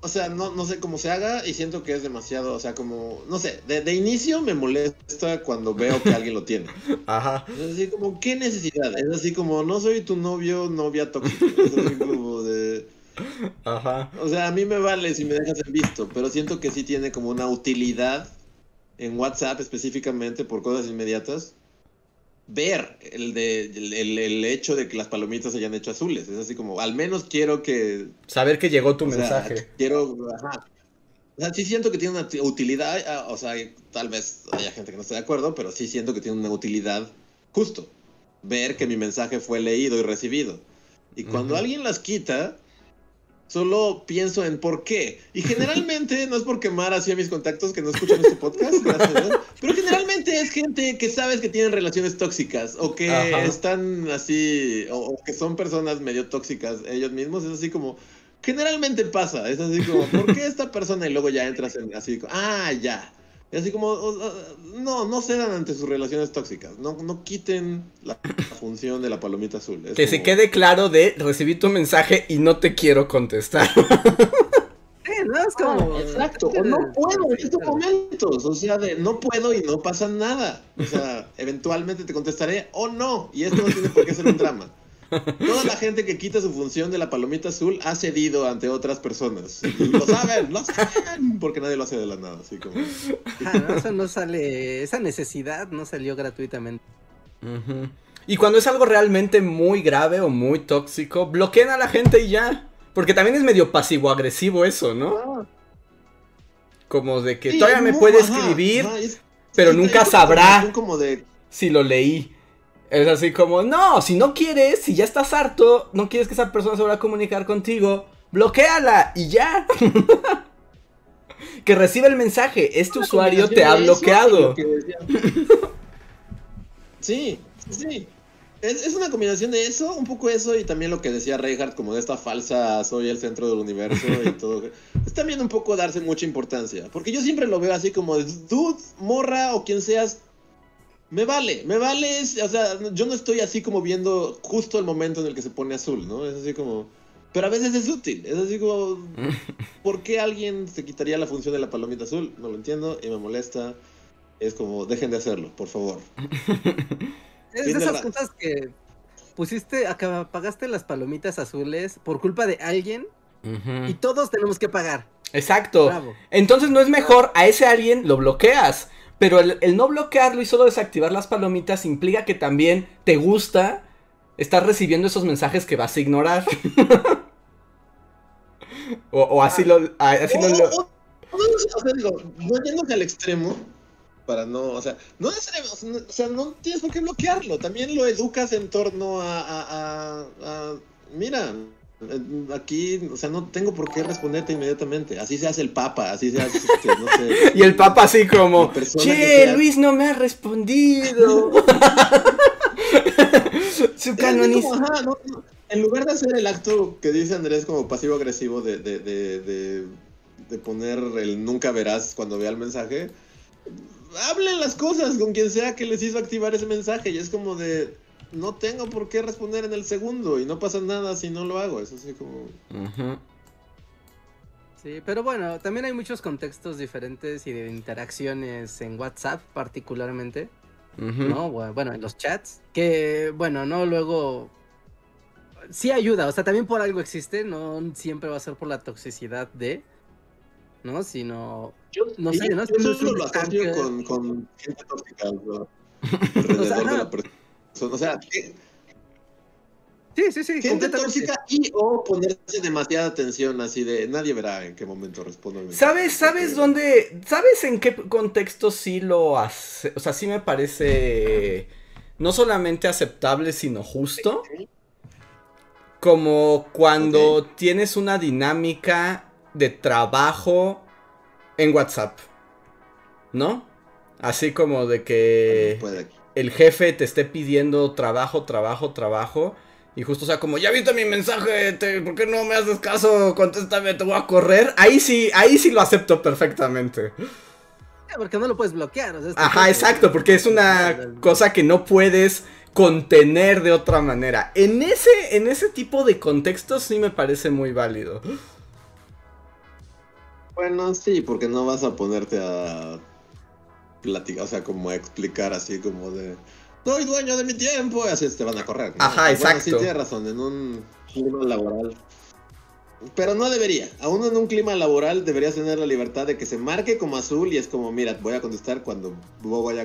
o sea, no, no sé cómo se haga y siento que es demasiado, o sea, como, no sé, de, de inicio me molesta cuando veo que alguien lo tiene. Ajá. Es así como, ¿qué necesidad? Es así como, no soy tu novio, novia tóxica. Es así como de Ajá. O sea, a mí me vale si me dejas en visto, pero siento que sí tiene como una utilidad en WhatsApp específicamente por cosas inmediatas. Ver el, de, el, hecho de que las palomitas se hayan hecho azules. Es así como, al menos quiero que... Saber que llegó tu mensaje. quiero... Ajá. O sea, sí siento que tiene una utilidad, ah, o sea, tal vez haya gente que no esté de acuerdo, pero sí siento que tiene una utilidad justo. Ver que mi mensaje fue leído y recibido. Y cuando alguien las quita, Solo pienso en por qué. Y generalmente no es porque Mara hacía mis contactos que no escuchan este podcast, pero generalmente es gente que sabes que tienen relaciones tóxicas o que están así, o, que son personas medio tóxicas ellos mismos. Es así como, generalmente pasa. Es así como, ¿por qué esta persona? Y luego ya entras en así, ah, ya. Y así como, no, no cedan ante sus relaciones tóxicas. No, no quiten la función de la palomita azul. Es Que se quede claro de recibí tu mensaje y no te quiero contestar. Sí, no, es como. Ah, Exacto, o no puedo en estos momentos, o sea, de no puedo y no pasa nada. O sea, eventualmente te contestaré o no, y esto no tiene por qué ser un drama. Toda la gente que quita su función de la palomita azul ha cedido ante otras personas. Lo saben, lo saben, porque nadie lo hace de la nada, así como... No, eso no sale. Esa necesidad no salió gratuitamente. Y cuando es algo realmente muy grave o muy tóxico, bloqueen a la gente y ya. Porque también es medio pasivo-agresivo eso, ¿no? Como de que Sí, todavía me puede ajá, escribir, ajá, es- pero sí, nunca sabrá Como de, si lo leí. Es así como, no, si no quieres, si ya estás harto, no quieres que esa persona se vaya a comunicar contigo, bloqueala y ya. que reciba el mensaje, este usuario te ha bloqueado. Sí, sí. Es, es una combinación de eso, un poco eso, y también lo que decía Reinhardt, como de esta falsa soy el centro del universo y todo. Es también un poco darse mucha importancia. Porque yo siempre lo veo así como, de, dude, morra o quien seas, me vale, me vale. es- o sea, yo no estoy así como viendo justo el momento en el que se pone azul, ¿no? Es así como. Pero a veces es útil, es así como. ¿Por qué alguien se quitaría la función de la palomita azul? No lo entiendo y me molesta. Es como, dejen de hacerlo, por favor. Es de esas cosas que pusiste, acá, apagaste las palomitas azules por culpa de alguien y todos tenemos que pagar. Exacto. Bravo. Entonces no es mejor a ese alguien lo bloqueas. Pero el, el no bloquearlo y solo desactivar las palomitas implica que también te gusta estar recibiendo esos mensajes que vas a ignorar. o, o así lo. a- Así lo- O- lo- o- sea, digo, no yéndose al extremo, para no, o sea, no o sea, no tienes por qué bloquearlo, también lo educas en torno a, a- a- a- mira, aquí, o sea, no tengo por qué responderte inmediatamente, así se hace el papa, así se hace, este, no sé. Y el papa así como, che, sea". Luis no me ha respondido. Su no, no. En lugar de hacer el acto que dice Andrés como pasivo-agresivo de, de, de, de poner el nunca verás cuando vea el mensaje, hablen las cosas con quien sea que les hizo activar ese mensaje. Y es como de, no tengo por qué responder en el segundo y no pasa nada si no lo hago. Es así como... Sí, pero bueno, también hay muchos contextos diferentes y de interacciones en WhatsApp particularmente. ¿no? Bu- Bueno, en los chats, que bueno, no luego sí ayuda, o sea, también por algo existe, no siempre va a ser por la toxicidad de, ¿no? Sino Yo, No sé, ¿no? Yo Es solo un lo asocio con, con gente tóxica ¿no? alrededor O sea, de no. la persona. O sea, que- Sí, sí, sí, gente tóxica y o ponerse demasiada atención así de nadie verá en qué momento respondo. ¿Sabes, sabes dónde, sabes en qué contexto sí lo hace? O sea, sí me parece no solamente aceptable, sino justo. Como cuando tienes una dinámica de trabajo en WhatsApp. ¿No? Así como de que Puede. El jefe te esté pidiendo trabajo, trabajo, trabajo. Y justo, o sea, como ya viste mi mensaje, te- ¿por qué no me haces caso? Contéstame, te voy a correr. Ahí sí, ahí sí lo acepto perfectamente. Porque no lo puedes bloquear. o sea, Ajá, exacto, porque es una cosa que no puedes contener de otra manera. En ese, en ese tipo de contextos sí me parece muy válido. Bueno, sí, porque no vas a ponerte a platicar, o sea, como a explicar así como de soy dueño de mi tiempo, y así te van a correr. ¿no? Ajá, Bueno, exacto. sí, tienes razón, en un clima laboral. Pero no debería. Aún en un clima laboral deberías tener la libertad de que se marque como azul y es como, mira, voy a contestar cuando vos vaya,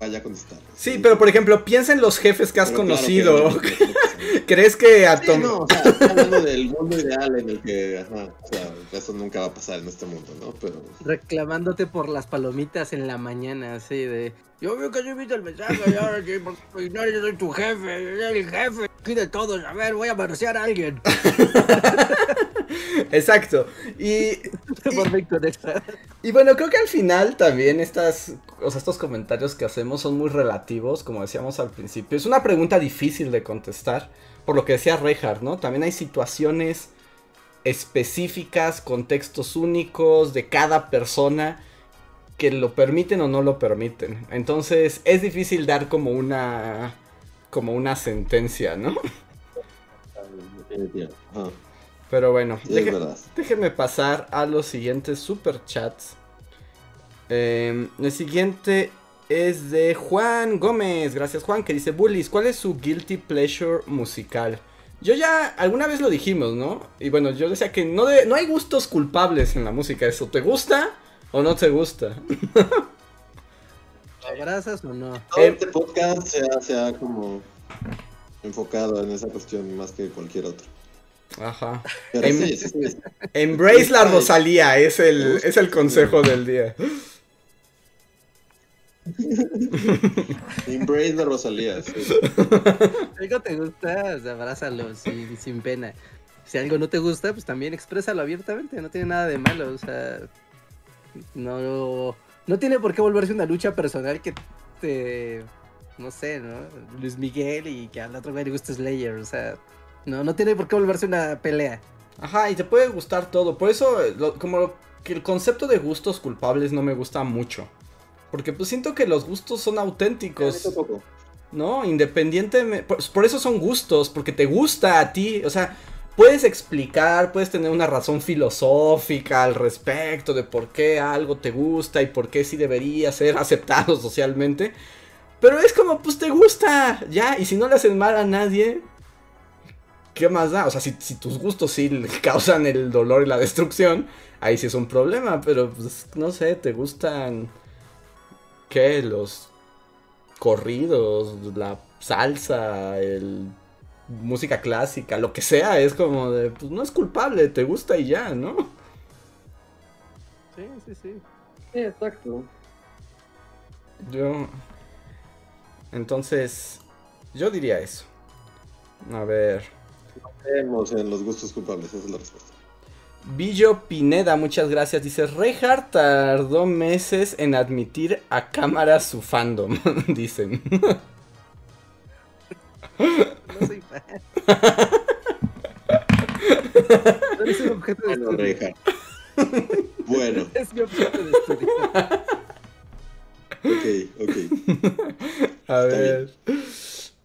vaya a contestar. Sí, pero por ejemplo, piensa en los jefes que has Pero claro que conocido. no pasa. ¿Crees que a Sí, no, o sea, estoy hablando del mundo ideal en el que, ajá, o sea, eso nunca va a pasar en este mundo, ¿no? Pero Reclamándote por las palomitas en la mañana, así de. Yo veo que yo viste el mensaje y ahora no, yo soy tu jefe, yo soy el jefe aquí de todos. A ver, voy a manosear a alguien. Exacto. Y, Extra. y bueno, creo que al final también estas, o sea, estos comentarios que hacemos son muy relativos, como decíamos al principio. Es una pregunta difícil de contestar, por lo que decía Reinhardt, ¿no? También hay situaciones específicas, contextos únicos de cada persona que lo permiten o no lo permiten. Entonces es difícil dar como una como una sentencia, ¿no? Pero bueno, déjenme pasar a los siguientes superchats. Eh, el siguiente es de Juan Gómez. Gracias, Juan, que dice: Bullies, ¿cuál es su guilty pleasure musical? Yo ya alguna vez lo dijimos, ¿no? Y bueno, yo decía que no, no hay gustos culpables en la música. ¿Eso te gusta o no te gusta? ¿Abrazas o no? este podcast se ha, como enfocado en esa cuestión más que cualquier otro. Ajá. Em, embrace la Rosalía, es el, es el consejo del día. Embrace la Rosalía. Sí. algo te gusta, abrázalo sin, sin pena. Si algo no te gusta, pues también exprésalo abiertamente, no tiene nada de malo, o sea, no, no tiene por qué volverse una lucha personal que te, no sé, ¿no? Luis Miguel y que al otro güey le gusta Slayer, o sea, no, no tiene por qué volverse una pelea. Ajá, y te puede gustar todo, por eso, como que el concepto de gustos culpables no me gusta mucho. Porque pues siento que los gustos son auténticos. ¿No? Independientemente. Por, eso son gustos, porque te gusta a ti. O sea, puedes explicar, puedes tener una razón filosófica al respecto de por qué algo te gusta y por qué sí debería ser aceptado socialmente. Pero es como, pues te gusta, ya. Y si no le hacen mal a nadie, ¿qué más da? O sea, si, tus gustos sí causan el dolor y la destrucción, ahí sí es un problema. Pero pues no sé, te gustan ¿qué? Los corridos, la salsa, el música clásica, lo que sea, es como de, pues no es culpable, te gusta y ya, ¿no? Sí, sí, sí. Sí, exacto. Yo... Entonces, yo diría eso. A ver. Vemos en los gustos culpables, esa es la respuesta. Billo Pineda, muchas gracias. Dice, Reinhardt tardó meses en admitir a cámara su fandom, dicen. No soy fan. es un objeto de estudio. Bueno. Es mi objeto de estudio. ok, ok. A ver.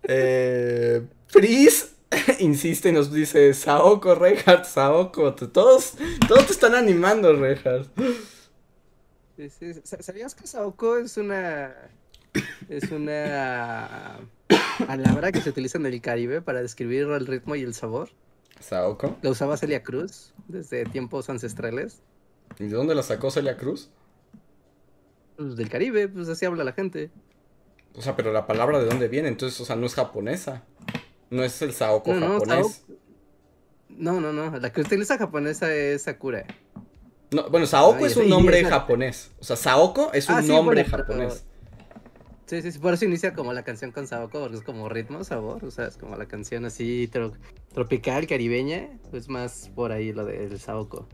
Eh, Pris insiste y nos dice Saoko, Reinhardt, Saoko. Todos, todos te están animando, Reinhardt. ¿Sabías que Saoko es una. Es una palabra que se utiliza en el Caribe para describir el ritmo y el sabor? ¿Saoko? La usaba Celia Cruz desde tiempos ancestrales. ¿Y de dónde la sacó Celia Cruz? Pues del Caribe, pues así habla la gente. O sea, pero la palabra de dónde viene, entonces, o sea, no es japonesa. No es el Saoko japonés. No, no, no. La que utiliza japonesa es Sakura. No, bueno, Saoko es un nombre japonés. O sea, Saoko es un ah, nombre japonés. Sí, sí, sí, por eso inicia como la canción con Saoko, porque es como ritmo, sabor, o sea, es como la canción así tropical, caribeña, es más por ahí lo del Saoko.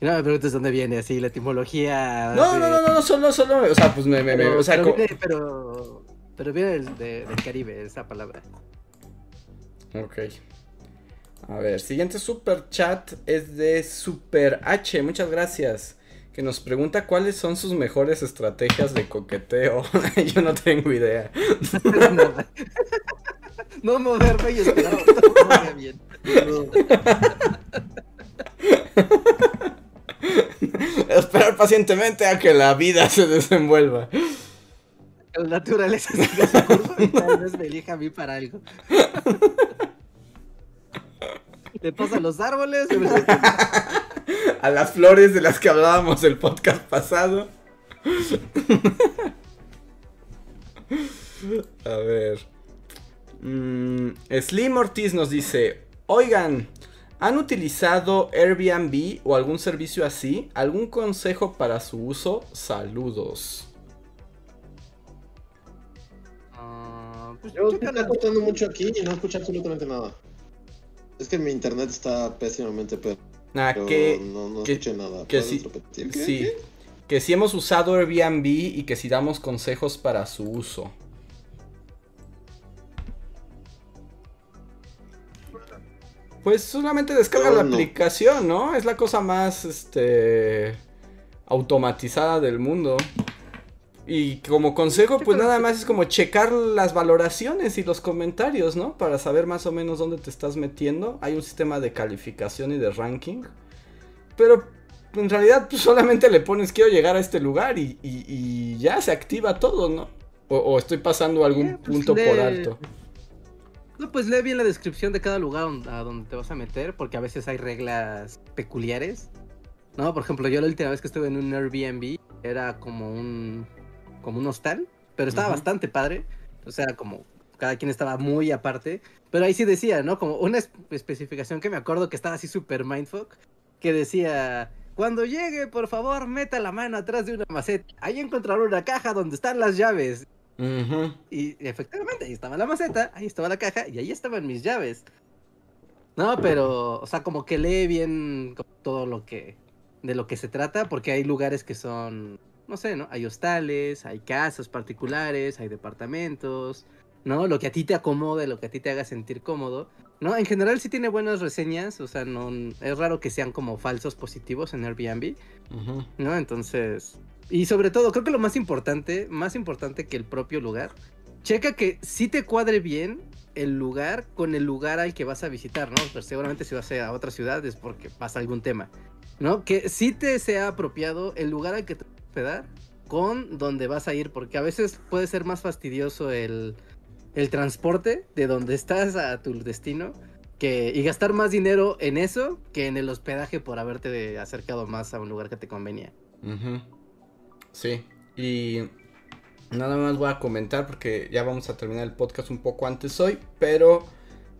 Y no me preguntes dónde viene así la etimología. No, no, no, no, solo, solo, o sea, pues me, me, o sea, pero pero viene del, del Caribe esa palabra. Ok. A ver, siguiente super chat es de Super H. Muchas gracias. Que nos pregunta cuáles son sus mejores estrategias de coqueteo. Yo no tengo idea. no moverme y esperar bien. Esperar pacientemente a que la vida se desenvuelva. La naturaleza se curso y tal vez me elija a mí para algo. Le pasa los árboles. A las flores de las que hablábamos el podcast pasado. a ver. Mm, Slim Ortiz nos dice: Oigan, ¿han utilizado Airbnb o algún servicio así? ¿Algún consejo para su uso? Saludos. Pues yo estoy cortando mucho aquí y no escucho absolutamente nada. Es que mi internet está pésimamente pero ah, que, no, no escuché nada. Que sí, sí que si hemos usado Airbnb y que si damos consejos para su uso. Pues solamente descarga la aplicación, ¿no? Es la cosa más, este... automatizada del mundo. Y como consejo, pues nada más es como checar las valoraciones y los comentarios, ¿no? Para saber más o menos dónde te estás metiendo. Hay un sistema de calificación y de ranking. Pero en realidad pues, solamente le pones quiero llegar a este lugar y, ya se activa todo, ¿no? O, estoy pasando algún eh, pues punto por alto. No, pues lee bien la descripción de cada lugar a donde te vas a meter, porque a veces hay reglas peculiares. No, por ejemplo, yo la última vez que estuve en un Airbnb era como un como un hostal, pero estaba bastante padre. O sea, como cada quien estaba muy aparte. Pero ahí sí decía, ¿no? Como una especificación que me acuerdo que estaba así súper mindfuck. Que decía, cuando llegue, por favor, meta la mano atrás de una maceta. Ahí encontrará una caja donde están las llaves. Y efectivamente, ahí estaba la maceta, ahí estaba la caja y ahí estaban mis llaves. No, pero, o sea, como que lee bien todo lo que, de lo que se trata, porque hay lugares que son no sé, ¿no? Hay hostales, hay casas particulares, hay departamentos, ¿no? Lo que a ti te acomode, lo que a ti te haga sentir cómodo, ¿no? En general sí tiene buenas reseñas, o sea, no es raro que sean como falsos positivos en Airbnb, ¿no? Entonces, y sobre todo, creo que lo más importante, más importante que el propio lugar, checa que sí te cuadre bien el lugar con el lugar al que vas a visitar, ¿no? Pues seguramente si vas a otra ciudad es porque pasa algún tema, ¿no? Que sí te sea apropiado el lugar al que te con donde vas a ir, porque a veces puede ser más fastidioso el, el transporte de donde estás a tu destino que, y gastar más dinero en eso que en el hospedaje por haberte acercado más a un lugar que te convenía. Sí, y nada más voy a comentar porque ya vamos a terminar el podcast un poco antes hoy, pero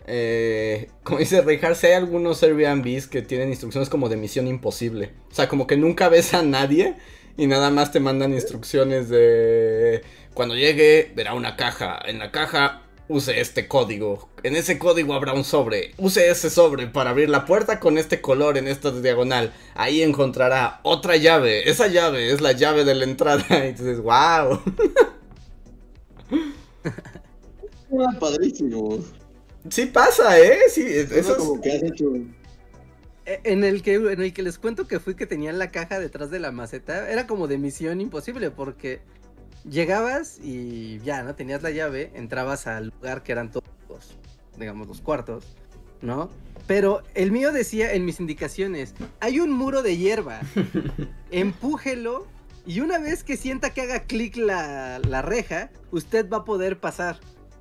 eh, como dice Reinhardt, hay algunos Airbnbs que tienen instrucciones como de misión imposible. O sea, como que nunca ves a nadie y nada más te mandan instrucciones de cuando llegue verá una caja, en la caja use este código, en ese código habrá un sobre, use ese sobre para abrir la puerta con este color en esta diagonal, ahí encontrará otra llave, esa llave es la llave de la entrada y dices, wow. Padrísimo. Sí pasa, ¿eh? Sí, eso, como que has hecho en el que en el que les cuento que fui que tenían la caja detrás de la maceta, era como de misión imposible porque llegabas y ya, ¿no? Tenías la llave, entrabas al lugar que eran todos, digamos, los cuartos, ¿no? Pero el mío decía en mis indicaciones, hay un muro de hierba, empújelo y una vez que sienta que haga clic la, la reja, usted va a poder pasar.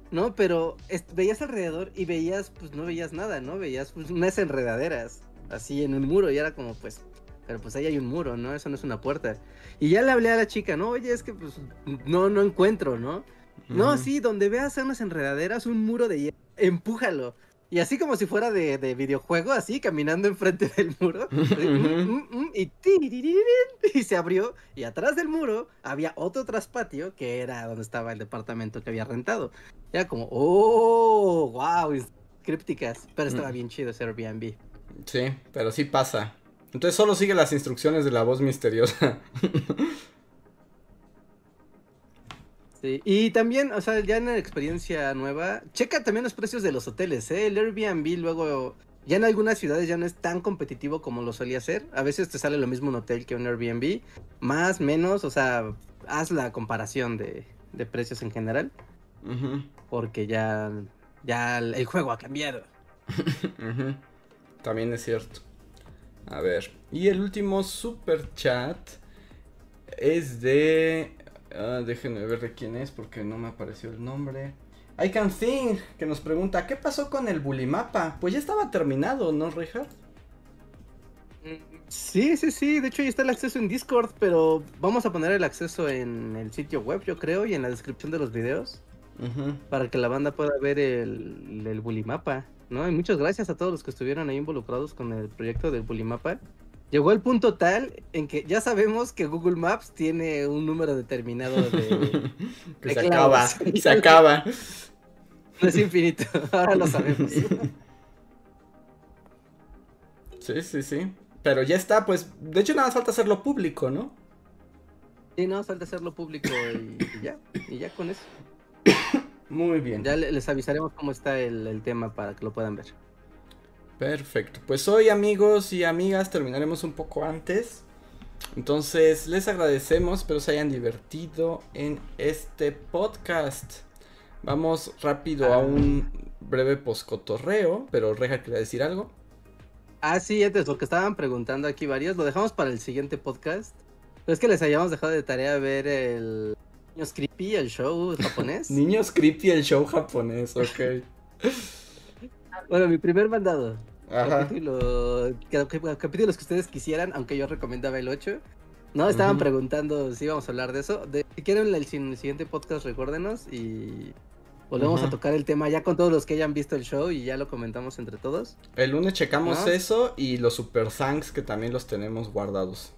¿no? Pero veías alrededor y veías, pues no veías nada, ¿no? Veías pues, unas enredaderas así en un muro y era como pues, pero pues ahí hay un muro, ¿no? Eso no es una puerta. Y ya le hablé a la chica, no, oye, es que pues no, no encuentro, ¿no? No, sí, donde veas unas enredaderas, un muro de hierro, empújalo. Y así como si fuera de, de videojuego, así caminando enfrente del muro. Mm, mm, mm, y, y se abrió. Y atrás del muro había otro traspatio que era donde estaba el departamento que había rentado. Era como, oh, wow, crípticas. Pero estaba bien chido ese Airbnb. Sí, pero sí pasa. Entonces solo sigue las instrucciones de la voz misteriosa. Sí, y también, o sea, ya en la experiencia nueva, checa también los precios de los hoteles, ¿eh? El Airbnb luego, ya en algunas ciudades ya no es tan competitivo como lo solía ser. A veces te sale lo mismo un hotel que un Airbnb, más, menos, o sea, haz la comparación de, precios en general. Porque ya, ya el juego ha cambiado. También es cierto. A ver. Y el último super chat es de. Ah, déjenme ver de quién es porque no me apareció el nombre. I Can Think, que nos pregunta: ¿Qué pasó con el Bulimapa? Pues ya estaba terminado, ¿no, Richard? Sí, sí, sí. De hecho, ya está el acceso en Discord, pero vamos a poner el acceso en el sitio web, yo creo, y en la descripción de los videos. Para que la banda pueda ver el, el Bulimapa. ¿No? Y muchas gracias a todos los que estuvieron ahí involucrados con el proyecto del Bulimapa. Llegó el punto tal en que ya sabemos que Google Maps tiene un número determinado de... que se acaba, se acaba. No es infinito, ahora lo sabemos. Sí, sí, sí. Pero ya está, pues, de hecho nada falta hacerlo público, ¿no? Sí, no, falta hacerlo público y ya, y ya con eso. Muy bien. Ya les avisaremos cómo está el, tema para que lo puedan ver. Perfecto. Pues hoy amigos y amigas terminaremos un poco antes. Entonces, les agradecemos, espero se hayan divertido en este podcast. Vamos rápido a un breve poscotorreo, pero Reja quería decir algo. Ah, sí, antes, porque estaban preguntando aquí varios, lo dejamos para el siguiente podcast. Pero es que les habíamos dejado de tarea ver el Niños Creepy, el show japonés. Niños Creepy, el show japonés, ok. bueno, mi primer mandado. Ajá. Capítulo, capítulos que ustedes quisieran, aunque yo recomendaba el 8. No, estaban preguntando si íbamos a hablar de eso. De, si quieren el, siguiente podcast, recuérdenos y volvemos a tocar el tema ya con todos los que hayan visto el show y ya lo comentamos entre todos. El lunes checamos eso y los super thanks que también los tenemos guardados.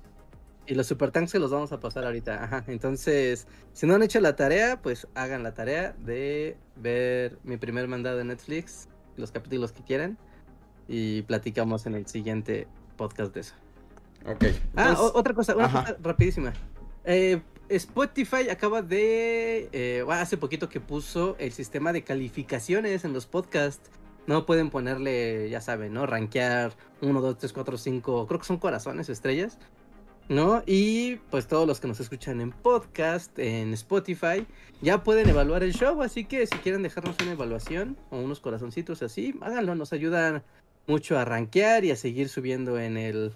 Y los super tanks se los vamos a pasar ahorita. Ajá. Entonces, si no han hecho la tarea, pues hagan la tarea de ver mi primer mandado de Netflix, los capítulos que quieran. Y platicamos en el siguiente podcast de eso. Ok. Ah, otra cosa, una cosa rapidísima. Eh, Spotify acaba de. Eh, hace poquito que puso el sistema de calificaciones en los podcasts. No pueden ponerle, ya saben, ¿no? Rankear 1, 2, 3, 4, 5. Creo que son corazones, estrellas. ¿No? Y pues todos los que nos escuchan en podcast, en Spotify, ya pueden evaluar el show, así que si quieren dejarnos una evaluación o unos corazoncitos así, háganlo, nos ayudan mucho a rankear y a seguir subiendo en el,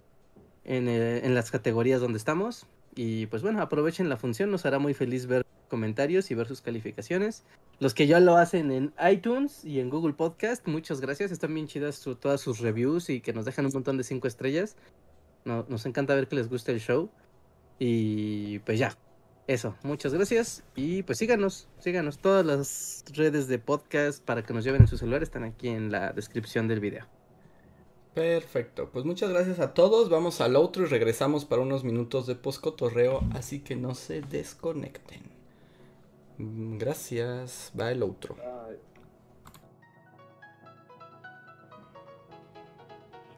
en, en las categorías donde estamos. Y pues bueno, aprovechen la función, nos hará muy feliz ver comentarios y ver sus calificaciones. Los que ya lo hacen en iTunes y en Google Podcast, muchas gracias. Están bien chidas todas sus reviews y que nos dejan un montón de cinco estrellas nos encanta ver que les guste el show. Y pues ya, eso, muchas gracias. Y pues síganos, síganos. Todas las redes de podcast para que nos lleven en su celular están aquí en la descripción del video. Perfecto, pues muchas gracias a todos. Vamos al otro y regresamos para unos minutos de poscotorreo, así que no se desconecten. Gracias, va el otro.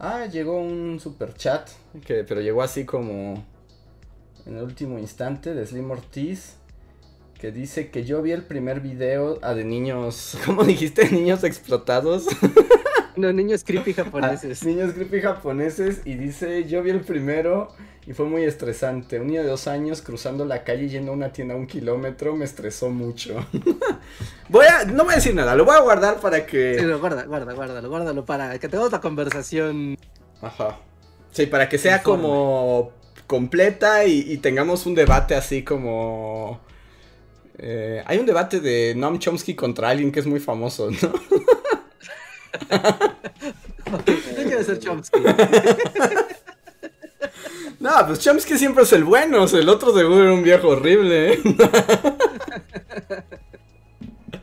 Ah, llegó un super chat, que, pero llegó así como en el último instante de Slim Ortiz, que dice que yo vi el primer video ah, de niños, ¿cómo dijiste? Niños explotados. No, niños creepy japoneses. Ah, niños creepy japoneses y dice, yo vi el primero y fue muy estresante. Un niño de dos años cruzando la calle yendo a una tienda a un kilómetro me estresó mucho. voy a, no voy a decir nada, lo voy a guardar para que... Sí, lo guarda, guarda, guárdalo, guárdalo para que tengamos la conversación. Ajá. Sí, para que sea como completa y, tengamos un debate así como... Eh, hay un debate de Noam Chomsky contra alguien que es muy famoso, ¿no? quiero ser Chomsky. No, pues Chomsky siempre es el bueno, el otro seguro era un viejo horrible. ¿eh?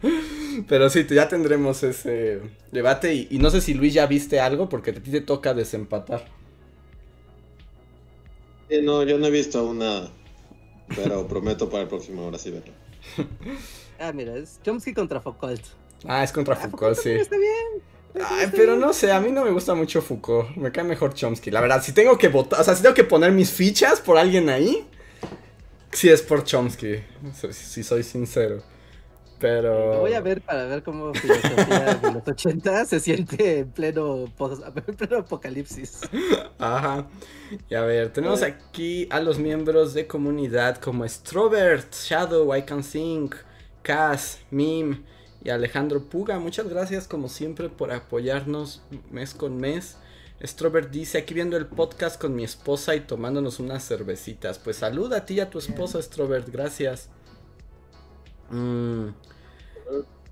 Pero sí, ya tendremos ese debate y, no sé si Luis ya viste algo porque a ti te toca desempatar. no, yo no he visto aún nada, pero prometo para el próximo ahora sí verlo. Ah, mira, es Chomsky contra Foucault. Ah, es contra ah, Foucault, sí. Está bien. Ay, pero no sé, a mí no me gusta mucho Foucault. Me cae mejor Chomsky. La verdad, si tengo que votar, o sea, si tengo que poner mis fichas por alguien ahí, sí es por Chomsky. Si, soy sincero. Pero. Lo voy a ver para ver cómo filosofía de los 80 se siente en pleno, pleno apocalipsis. Ajá. Y a ver, tenemos aquí a los miembros de comunidad como Strovert, Shadow, I Can Think, Cass, Meme y Alejandro Puga. Muchas gracias como siempre por apoyarnos mes con mes. Strobert dice, aquí viendo el podcast con mi esposa y tomándonos unas cervecitas. Pues saluda a ti y a tu esposa, Strobert, gracias. Mm.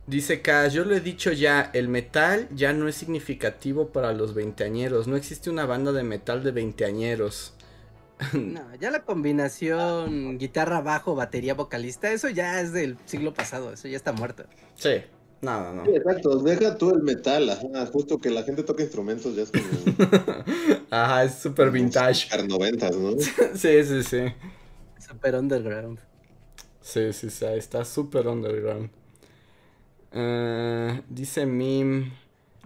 Dice K, yo lo he dicho ya, el metal ya no es significativo para los veinteañeros. No existe una banda de metal de veinteañeros. No, ya la combinación guitarra, bajo, batería, vocalista, eso ya es del siglo pasado, eso ya está muerto. Sí, nada, no. exacto, deja tú el metal, ajá, justo que la gente toque instrumentos ya es como... ajá, es súper vintage. noventas, ¿no? sí, sí, sí. super underground. Sí, sí, sí, está súper underground. Eh, dice Mim.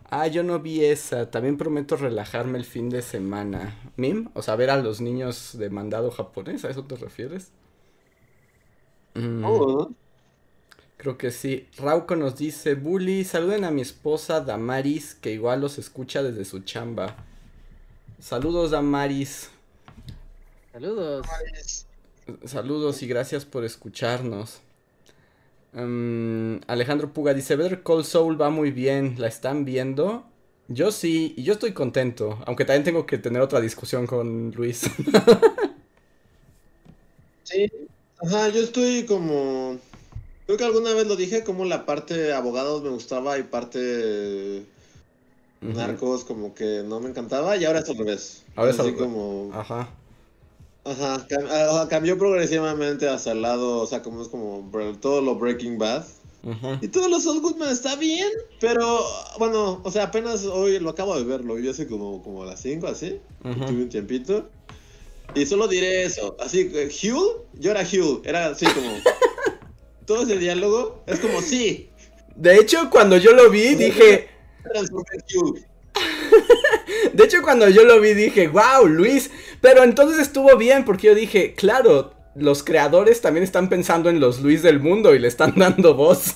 Ah, yo no vi esa. También prometo relajarme el fin de semana. ¿Mim? O sea, ver a los niños de mandado japonés, ¿a eso te refieres? Mm, Oh, creo que sí. Rauco nos dice, Bully, saluden a mi esposa Damaris, que igual los escucha desde su chamba. Saludos, Damaris. Saludos. Saludos y gracias por escucharnos. Mm, Alejandro Puga dice, Better Call Soul va muy bien, ¿la están viendo? Yo sí, y yo estoy contento, aunque también tengo que tener otra discusión con Luis. Sí. Ajá, yo estoy como. Creo que alguna vez lo dije, como la parte abogados me gustaba y parte narcos como que no me encantaba, y ahora es al revés. Ahora es al revés. como. Ajá. Ajá, cam- ah, cambió progresivamente hacia el lado, o sea, como es como todo lo Breaking Bad. ujú. Y todo lo Saul Goodman está bien, pero bueno, o sea, apenas hoy lo acabo de ver, lo vi hace como, como a las 5, así, tuve un tiempito. Y solo diré eso, así, eh, Hugh, yo era Hugh, era así como... todo ese diálogo es como, sí, De hecho, cuando yo lo vi, dije... De hecho, cuando yo lo vi, dije, wow, Luis. Pero entonces estuvo bien, porque yo dije, claro, los creadores también están pensando en los Luis del mundo y le están dando voz.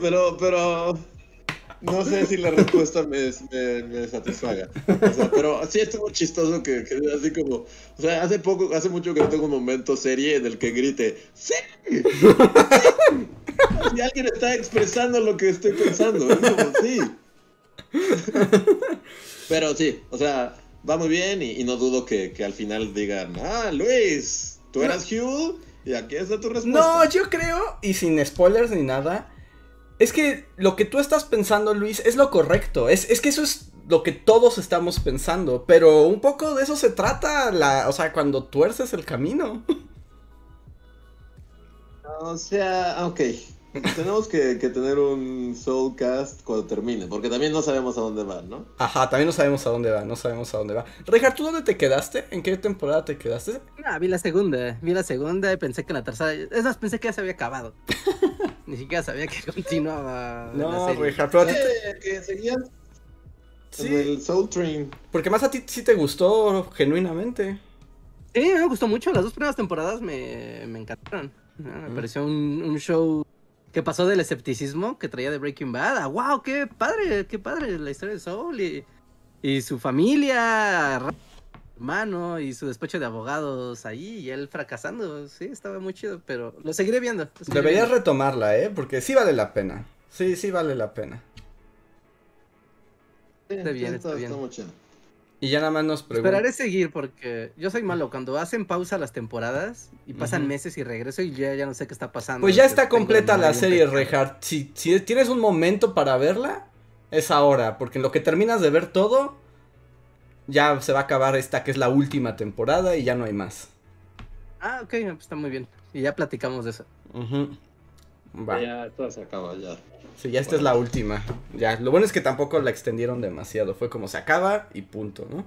Pero, no sé si la respuesta me, me, me satisfaga. O sea, pero sí estuvo chistoso que, así como, o sea, hace poco, hace mucho que no tengo un momento serie en el que grite, ¡Sí! Y alguien está expresando lo que estoy pensando. Es como, sí. Pero sí, o sea, va muy bien y, y no dudo que, que al final digan, ah, Luis, tú eras Hugh y aquí está tu respuesta. No, yo creo, y sin spoilers ni nada, es que lo que tú estás pensando, Luis, es lo correcto. Es, es que eso es lo que todos estamos pensando. Pero un poco de eso se trata, la, o sea, cuando tuerces el camino. O sea, ok. Tenemos que, que tener un Soulcast cuando termine, porque también no sabemos a dónde va, ¿no? Ajá, también no sabemos a dónde va, no sabemos a dónde va. Rejar, ¿tú dónde te quedaste? ¿En qué temporada te quedaste? Ah, vi la segunda, vi la segunda y pensé que la tercera. Es más, pensé que ya se había acabado. Ni siquiera sabía que continuaba. la No. Rejar, pero Eh, que seguían Sí, el Soul Train. porque más a ti sí te gustó genuinamente. Sí, me gustó mucho. Las dos primeras temporadas me, me encantaron. Ah, Me Mm. pareció un, un show que pasó del escepticismo que traía de Breaking Bad. a, wow, qué padre, qué padre la historia de Soul y, y su familia, hermano y su despacho de abogados ahí y él fracasando. Sí, estaba muy chido, pero lo seguiré viendo. lo seguiré Deberías viendo. retomarla, ¿eh? Porque sí vale la pena. Sí, sí vale la pena. Está bien, está bien. muy chido. Y ya nada más nos preguntan. Esperaré seguir porque yo soy malo. Cuando hacen pausa las temporadas y pasan meses y regreso y ya, ya no sé qué está pasando. Pues ya está completa la serie. Reinhardt. Si, si tienes un momento para verla, es ahora. Porque en lo que terminas de ver todo, ya se va a acabar esta que es la última temporada y ya no hay más. Ah, ok, pues está muy bien. Y ya platicamos de eso. Ujú. Va. Ya, todo se acaba, ya. Sí, ya esta es la última. Ya, lo bueno es que tampoco la extendieron demasiado. Fue como se acaba y punto, ¿no?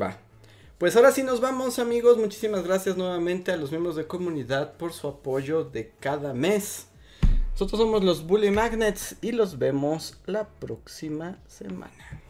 Va. Pues ahora sí nos vamos, amigos. Muchísimas gracias nuevamente a los miembros de comunidad por su apoyo de cada mes. Nosotros somos los Bully Magnets y los vemos la próxima semana.